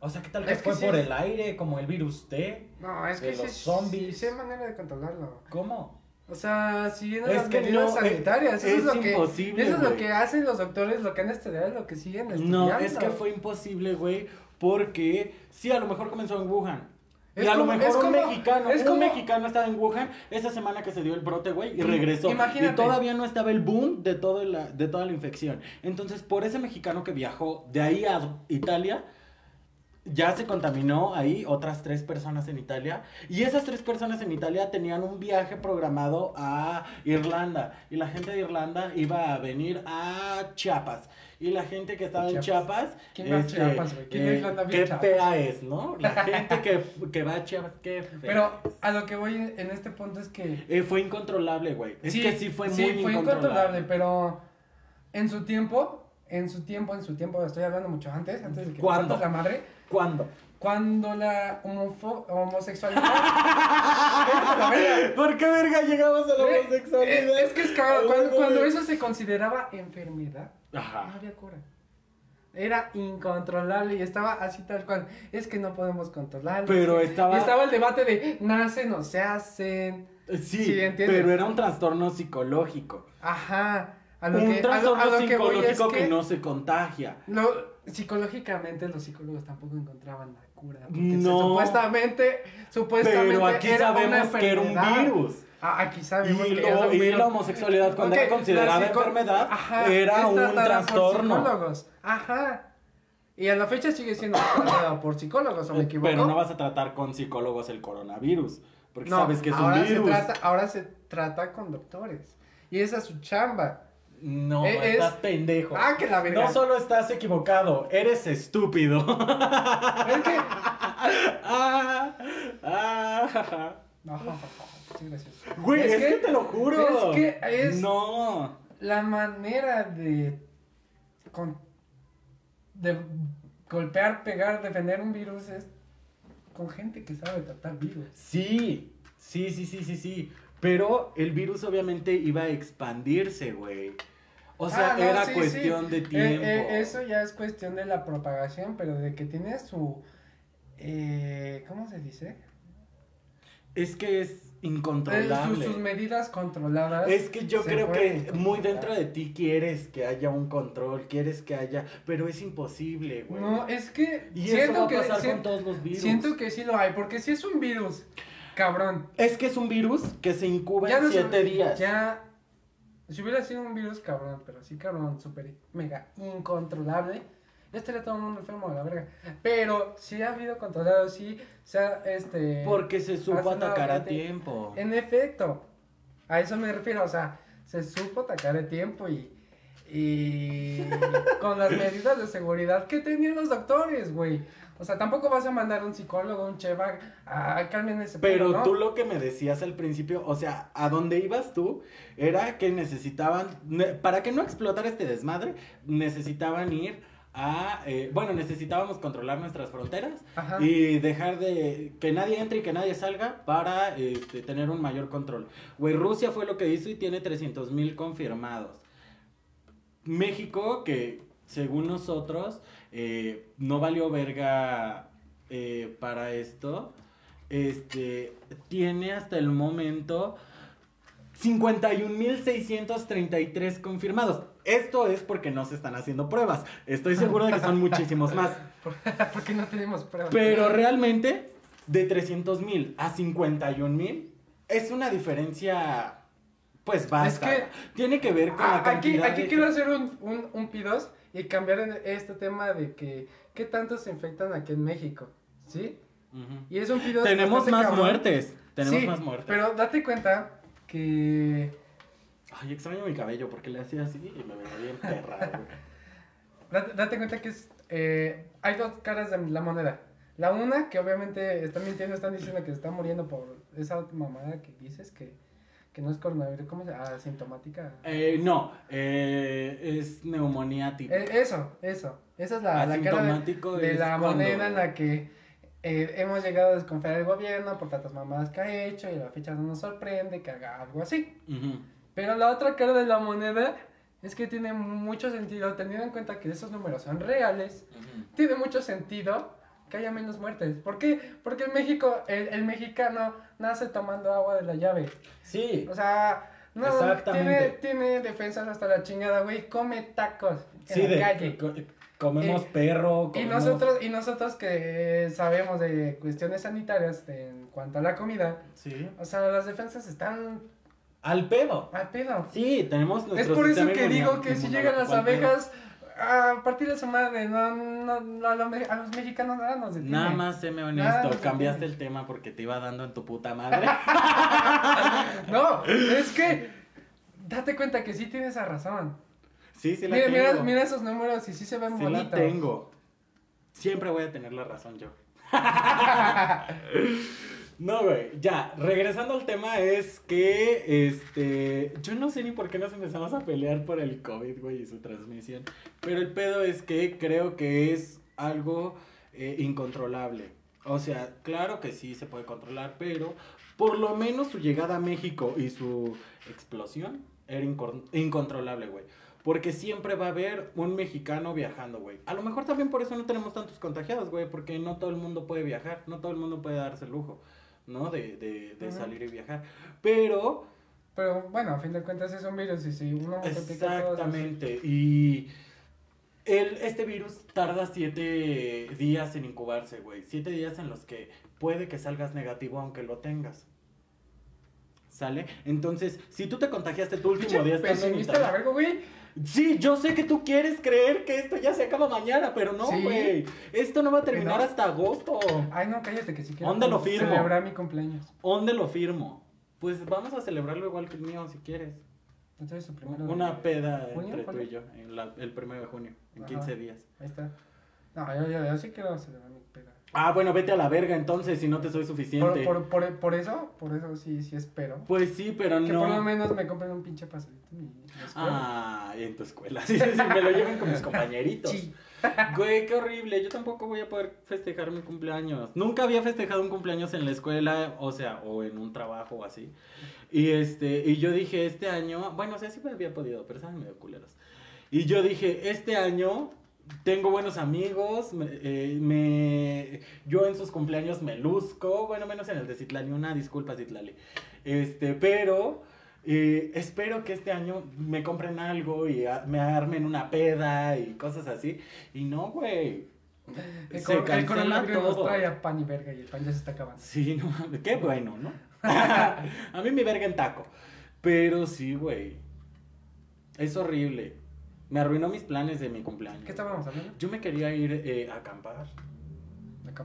O sea, ¿qué tal que Es que fue sí por el aire, como el virus T? No, es De que los sí, zombies. sí hay manera de controlarlo. ¿Cómo? O sea, siguiendo Es las que medidas no, eh, sanitarias. Eso es, es lo que, imposible, Eso es lo que hacen los doctores, lo que han estudiado, lo que siguen estudiando. No, es que fue imposible, güey, porque sí, a lo mejor comenzó en Wuhan. Es y a como- lo mejor es un como- mexicano, es un como- mexicano estaba en Wuhan esa semana que se dio el brote, güey, y regresó. imagínate. Y todavía no estaba el boom de, todo la, de toda la infección. Entonces, por ese mexicano que viajó de ahí a Italia, ya se contaminó ahí otras tres personas en Italia. Y esas tres personas en Italia tenían un viaje programado a Irlanda. Y la gente de Irlanda iba a venir a Chiapas. Y la gente que estaba en Chiapas. ¿Quién va a este, Chiapas, güey? ¿Quién eh, Irlanda qué Chiapas? fea es, ¿no? La gente que, que va a Chiapas, qué fea. Pero a lo que voy en este punto es que. Eh, fue incontrolable, güey. Es que sí fue muy sí, fue incontrolable. incontrolable, pero en su tiempo, en su tiempo, en su tiempo, estoy hablando mucho antes, antes de que ¿Cuándo? la madre, ¿Cuándo? cuando la homofo- homosexualidad... ¿Por qué verga llegamos a la Eh, homosexualidad? eh, Es que es cagado, cuando, eso se consideraba enfermedad, no había cura. Era incontrolable y estaba así tal cual. Es que no podemos controlarlo. Pero Y estaba... estaba el debate de nacen o se hacen. Sí, Sí, pero era un trastorno psicológico. Ajá. A lo un que, a lo, trastorno a lo que voy es psicológico que... que no se contagia. lo- psicológicamente los psicólogos tampoco encontraban la cura. Porque se- No. supuestamente, supuestamente Pero aquí era una sabemos que era un virus. Ah, aquí sabemos Y, que lo- y la homosexualidad cuando Ok, era considerada enfermedad Ajá, era un tratada por trastorno. psicólogos. Ajá. Y a la fecha sigue siendo tratado por psicólogos, ¿o me equivoco? Pero no vas a tratar con psicólogos el coronavirus. Porque No, sabes que es un virus. Se trata, ahora se trata con doctores. Y esa es su chamba. No, es- estás pendejo. Ah, que la verga. No solo estás equivocado, eres estúpido. Es que... ah, ah. No, sí, gracias. Güey, es, que, te lo juro. Es que es No. la manera de. con- de golpear, pegar, defender un virus es con gente que sabe tratar virus. Sí, sí, sí, sí, sí, sí. Pero el virus obviamente iba a expandirse, güey. O sea, Ah, no, era sí, cuestión sí. de Eh, tiempo. eh, eso ya es cuestión de la propagación, pero de que tiene su. eh, ¿Cómo se dice? Es que es Eh, sus, incontrolable. sus medidas controladas. Es que yo creo que muy dentro de ti quieres que haya un control, quieres que haya, pero es imposible, güey. No, es que. y eso siento va a que. pasar sien- con todos los virus. siento que sí lo hay, porque si es un virus, cabrón. Es que es un virus que se incuba Ya en no siete días. Ya. Si hubiera sido un virus cabrón, pero sí cabrón, súper mega incontrolable, ya estaría todo el mundo enfermo de la verga. Pero sí ha habido controlado, sí se ha, este... Porque se supo atacar a tiempo. En efecto, a eso me refiero, o sea, se supo atacar a tiempo y... Y con las medidas de seguridad que tenían los doctores, güey. O sea, tampoco vas a mandar a un psicólogo, un cheva, a calmen ese Pero tú lo que me decías al principio, o sea, a dónde ibas tú, era que necesitaban, ne- para que no explotara este desmadre, necesitaban ir a, eh, bueno, necesitábamos controlar nuestras fronteras Ajá. y dejar de que nadie entre y que nadie salga para este, tener un mayor control. Güey, Rusia fue lo que hizo y tiene 300 mil confirmados. México, que según nosotros eh, no valió verga eh, para esto, este, tiene hasta el momento 51.633 confirmados. Esto es porque no se están haciendo pruebas. Estoy seguro de que son muchísimos más. Porque no tenemos pruebas. Pero realmente, de 300 mil a 51 mil, es una diferencia, pues basta. Es que- Tiene que ver con la Ah, aquí cantidad aquí de- quiero hacer un, un, un pidos y cambiar este tema de que qué tanto se infectan aquí en México, ¿sí? Y es un pidos Tenemos más cabrón. muertes. Tenemos Sí, más muertes. Pero date cuenta que Ay, extraño mi cabello porque le hacía así y me veía bien perra, date cuenta que es, eh, hay dos caras de la moneda. La una, que obviamente están mintiendo, están diciendo que se está muriendo por esa mamada que dices que, que no es coronavirus, ¿cómo se llama? Asintomática. Eh, no, eh, es neumonía tipo. Eh, eso, eso. Esa es la, la cara de, la cuando- moneda en la que eh, hemos llegado a desconfiar del gobierno por tantas mamadas que ha hecho y la fecha no nos sorprende que haga algo así. Pero la otra cara de la moneda es que tiene mucho sentido, teniendo en cuenta que esos números son reales, tiene mucho sentido que haya menos muertes. ¿Por qué? Porque en México, el, el mexicano nace tomando agua de la llave. Sí, O sea, no, tiene, tiene defensas hasta la chingada, güey, come tacos en sí, la de calle. co- comemos Eh, perro. Y comemos- nosotros, y nosotros que sabemos de cuestiones sanitarias en cuanto a la comida, Sí. o sea, las defensas están Al pedo. al pedo. Sí, tenemos Es por eso que digo que si llegan las abejas a partir de su madre, no, no, no, a, los, a los mexicanos nada nos detiene. Nada más séme honesto, cambiaste el tema porque te iba dando en tu puta madre. No, es que date cuenta que sí tienes esa razón. Sí, sí la Mira, tengo. mira, mira esos números y sí se ven Sí bonitos. la tengo. Siempre voy a tener la razón yo. No, güey, ya, regresando al tema es que, este, yo no sé ni por qué nos empezamos a pelear por el COVID, güey, y su transmisión, pero el pedo es que creo que es algo eh, incontrolable. O sea, claro que sí se puede controlar, pero por lo menos su llegada a México y su explosión era incon- incontrolable, güey. Porque siempre va a haber un mexicano viajando, güey. A lo mejor también por eso no tenemos tantos contagiados, güey. Porque no todo el mundo puede viajar. No todo el mundo puede darse el lujo, ¿no? De, de, de salir y viajar. Pero, Pero bueno, a fin de cuentas es un virus y si uno todos exactamente. Y el, este virus tarda siete días en incubarse, güey. Siete días en los que puede que salgas negativo aunque lo tengas. ¿Sale? Entonces, si tú te contagiaste tu último día pesimista la verga, güey. Sí, yo sé que tú quieres creer que esto ya se acaba mañana, pero no, Sí. güey. Esto no va a terminar no? hasta agosto. Ay, no, cállate que si quiero ¿Dónde lo firmo? celebrar mi cumpleaños. ¿Dónde lo firmo? Pues vamos a celebrarlo igual que el mío, si quieres. Entonces su primero. de- Una peda ¿Junio? entre tú y yo, en la- el primero de junio, en Ajá. 15 días. Ahí está. No, yo, yo, yo sí quiero celebrar mi peda. Ah, bueno, vete a la verga entonces, si no te soy suficiente. por, por, por eso, por eso sí, sí espero. Pues sí, pero Que por lo no. menos me compren un pinche pastelito en mi escuela. Ah, en tu escuela. Sí, sí, sí, me lo lleven con mis compañeritos. Sí. Güey, qué horrible. Yo tampoco voy a poder festejar mi cumpleaños. Nunca había festejado un cumpleaños en la escuela, o sea, o en un trabajo o así. Y este, y yo dije, este año, bueno, o sea, sí me había podido, pero estaban medio culeros. Y yo dije, este año tengo buenos amigos, me, eh, me- yo en sus cumpleaños me luzco, bueno, menos en el de Citlali, una disculpa Citlali. Este, pero eh, espero que este año me compren algo y a- me armen una peda y cosas así. Y no, güey. El, Se el coronavirus nos todo. trae a pan y verga y el pan ya se está acabando. Sí, no qué bueno, ¿no? a mí mi verga en taco. Pero sí, güey. Es horrible. Me arruinó mis planes de mi cumpleaños. ¿Qué estábamos hablando? Yo me quería ir eh, a acampar.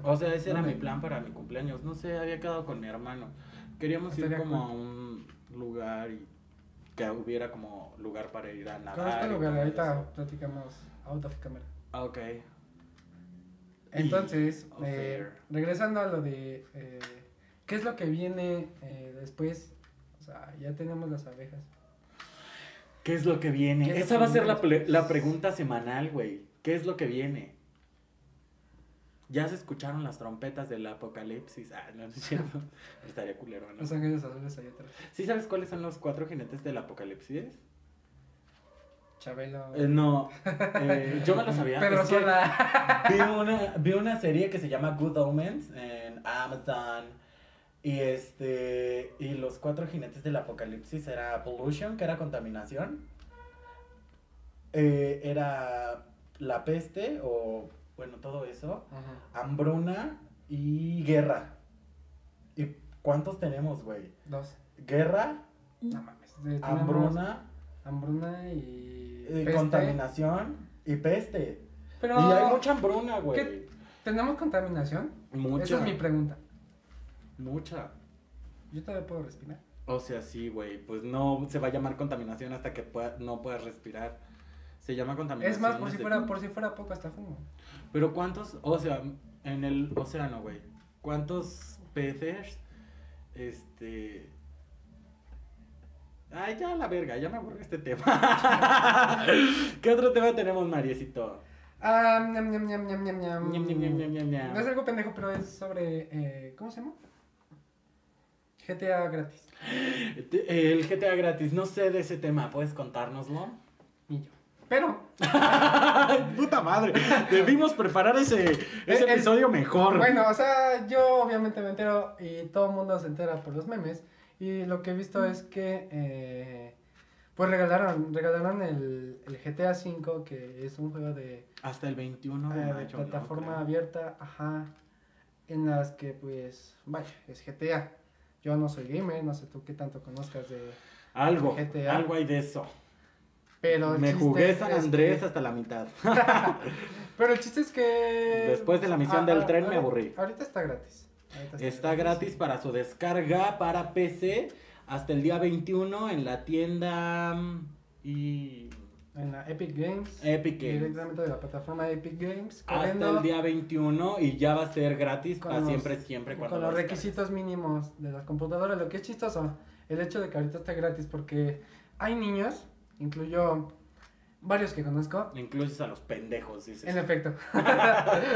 O sea, ese era mi plan para mi cumpleaños. No sé, había quedado con mi hermano. Queríamos ir como a un lugar y que hubiera como lugar para ir a nadar. El y lugar, ahorita platicamos out of camera. Ah, Ok. Entonces, off eh, regresando a lo de eh, qué es lo que viene eh, después. O sea, ya tenemos las abejas. ¿Qué es lo que viene? ¿Qué es lo Esa va a ser la, la pregunta semanal, güey. ¿Qué es lo que viene? Ya se escucharon las trompetas del apocalipsis. Ah, no, no es cierto. Estaría culero, ¿no? Los ángeles azules allá atrás. ¿Sí sabes cuáles son los cuatro jinetes del apocalipsis? Chabelo. Eh, no, eh, yo me lo sabía. Pedro Es que vi, una, vi una serie que se llama Good Omens en Amazon. Y este. Y los cuatro jinetes del apocalipsis era pollution, que era contaminación. eh, era la peste, o bueno, todo eso. Ajá. Hambruna y guerra. ¿Y cuántos tenemos, güey? Dos. Guerra, No mames. Tenemos hambruna, Hambruna y. eh, contaminación y peste. Pero. Y hay mucha hambruna, güey. ¿Tenemos contaminación? Mucha. Esa es mi pregunta. Mucha. Yo todavía puedo respirar. O sea, sí, güey. Pues no se va a llamar contaminación hasta que pueda- no puedas respirar. Se llama contaminación. Es más, por si fuera, por si fuera poco hasta fumo. Pero ¿cuántos, o sea, en el océano, güey? ¿Cuántos peces, este... Ay, ya la verga, ya me aburre este tema. ¿Qué otro tema tenemos, Mariecito? Ah, ñam, ñam, ñam, ñam, ñam, ñam. Ñam, ñam, ñam, ñam, ñam, ñam. No es algo pendejo, pero es sobre. Eh, ¿Cómo se llama? GTA gratis. El GTA gratis, no sé de ese tema, ¿puedes contárnoslo? Y yo. Pero, Puta madre, debimos preparar ese, ese Es- es- episodio mejor. bueno, o sea, yo obviamente me entero y todo el mundo se entera por los memes. Y lo que he visto es que. eh, pues regalaron, regalaron el, el GTA V, que es un juego de Hasta el 21 de eh, plataforma abierta, ajá, en las que pues, vaya, es GTA. Yo no soy gamer, no sé tú qué tanto conozcas de... Algo, GTA. algo hay de eso. Pero Me jugué San Andrés que- hasta la mitad. Pero el chiste es que. Después de la misión del tren me aburrí. Ahorita está gratis. Ahorita Está gratis para su descarga para PC hasta el día 21 en la tienda mm, y En la Epic Games. Epic Games. Directamente de la plataforma Epic Games. Hasta el día 21 y ya va a ser gratis para los- siempre, siempre cuando con lo los requisitos mínimos de las computadoras. Lo que es chistoso, el hecho de que ahorita está gratis porque hay niños, incluyo varios que conozco. Incluyes a los pendejos, dices. En efecto.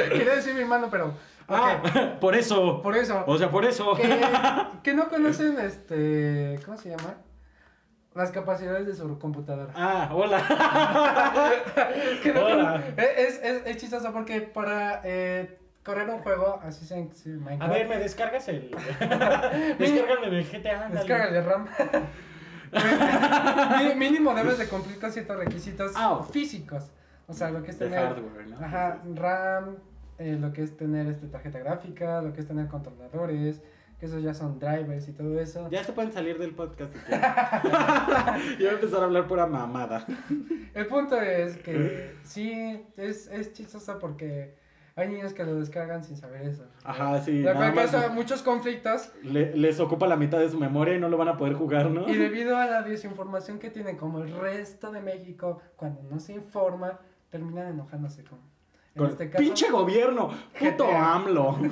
Quería decir mi hermano, pero. Ah, por eso. por eso. O sea, por eso. que, que no conocen este. ¿Cómo se llama? Las capacidades de su computadora. Ah, hola. Que no Hola. con- es, es, es chistoso porque para eh, correr un juego, así se sí, Minecraft, A ver, ¿me descargas el. Descárgame el GTA. Descárgale RAM. Mínimo debes de cumplir con ciertos requisitos Ah. físicos. O sea, lo que es De tener. hardware, ¿no? Ajá, RAM, eh, lo que es tener este tarjeta gráfica, lo que es tener controladores, que esos ya son drivers y todo eso. Ya se pueden salir del podcast si ya voy a empezar a hablar pura mamada. El punto es que sí, es, es chistoso porque hay niños que lo descargan sin saber eso. Ajá, sí. Lo cual causa muchos conflictos le- les ocupa la mitad de su memoria y no lo van a poder jugar, ¿no? y debido a la desinformación que tienen como el resto de México, cuando no se informa, terminan enojándose con... En Con- este caso... ¡Pinche gobierno! ¡Puto GTA. AMLO!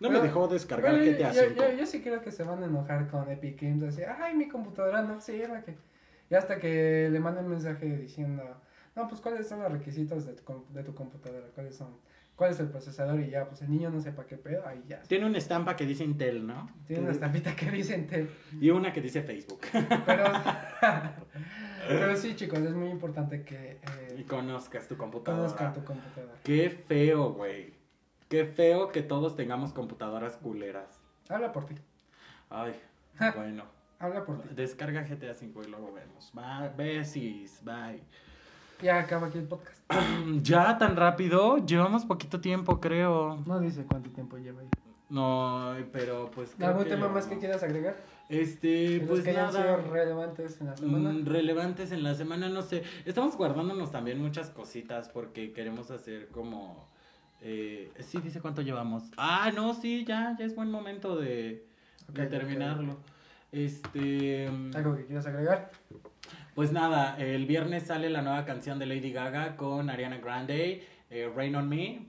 No me dejó descargar Bueno, GTA yo, V. yo, yo sí creo que se van a enojar con Epic Games, así, ay, mi computadora no sirve, que... Y hasta que le manden mensaje diciendo, no, pues, ¿cuáles son los requisitos de tu, de tu computadora? ¿Cuáles son? ¿Cuál es el procesador? Y ya, pues, el niño no sepa qué pedo, ahí ya. Tiene una estampa que dice Intel, ¿no? Tiene una estampita que dice Intel. Y una que dice Facebook. Pero, pero sí, chicos, es muy importante que Y eh, conozcas tu computadora. conozcan tu computadora. Qué feo, güey. Qué feo que todos tengamos computadoras culeras. Habla por ti. Ay, bueno. Habla por ti. Descarga GTA V y luego vemos. Bye, besis, bye. Ya acaba aquí el podcast. Ya tan rápido, llevamos poquito tiempo, creo. No dice cuánto tiempo lleva ahí. No, pero pues. ¿Algún tema más que quieras agregar? Este, pues que hayan nada. sido relevantes en la semana. Mm, relevantes en la semana, no sé. Estamos guardándonos también muchas cositas porque queremos hacer como. Eh, sí, dice cuánto llevamos. Ah, no, sí, ya, ya es buen momento de, de Ok, terminarlo. ok. Este. ¿Algo que quieras agregar? Pues nada, el viernes sale la nueva canción de Lady Gaga con Ariana Grande, eh, Rain on Me.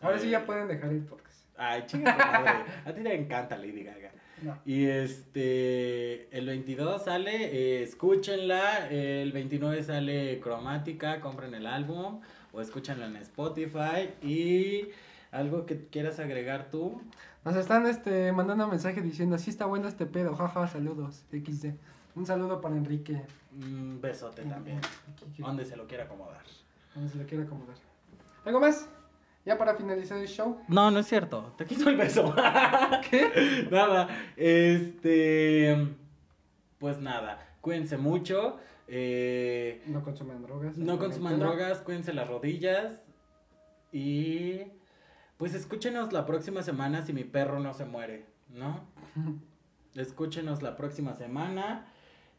Ahora sí Eh, ya pueden dejar el podcast. Ay, chinga tu madre. A ti te encanta Lady Gaga. No. Y este, el 22 sale, eh, escúchenla. El 29 sale Cromática, compren el álbum o escúchenla en Spotify. Y algo que quieras agregar tú. Nos están este, mandando mensaje diciendo, sí está bueno este pedo, jaja, saludos, XD. Un saludo para Enrique. Un besote también, donde se lo quiera acomodar. Donde se lo quiera acomodar. ¿Algo más? Ya para finalizar el show. No, no es cierto, te quito el beso. ¿Qué? nada, este, pues nada, cuídense mucho. eh, No consuman drogas. No consuman drogas, cuídense las rodillas. Y pues escúchenos la próxima semana si mi perro no se muere, ¿no? Escúchenos la próxima semana.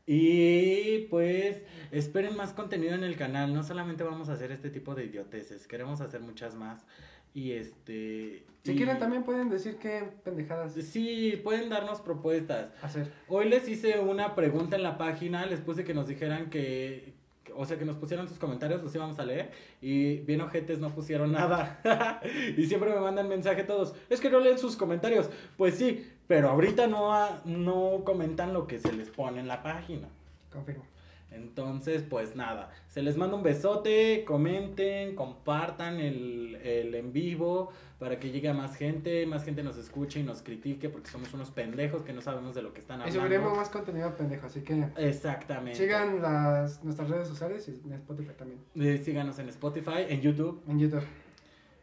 Y pues esperen más contenido en el canal. No solamente vamos a hacer este tipo de idioteces, queremos hacer muchas más. Y este. Si y- quieren también pueden decir qué pendejadas Sí, pueden darnos propuestas. hacer. Hoy les hice una pregunta en la página, les puse que nos dijeran que, que- o sea, que nos pusieran sus comentarios, los íbamos a leer, y bien ojetes no pusieron nada. y siempre me mandan mensaje todos, es que no leen sus comentarios. Pues sí, pero ahorita no, ha- no comentan lo que se les pone en la página. Confirmo. Entonces, pues nada, se les manda un besote, comenten, compartan el, el en vivo para que llegue a más gente, más gente nos escuche y nos critique porque somos unos pendejos que no sabemos de lo que están Y hablando. subiremos más contenido pendejo, así que Exactamente. sigan las, nuestras redes sociales y en Spotify también. Eh, síganos en Spotify, en YouTube En YouTube.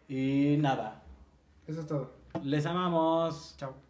y nada, Eso es todo. les amamos. Chao.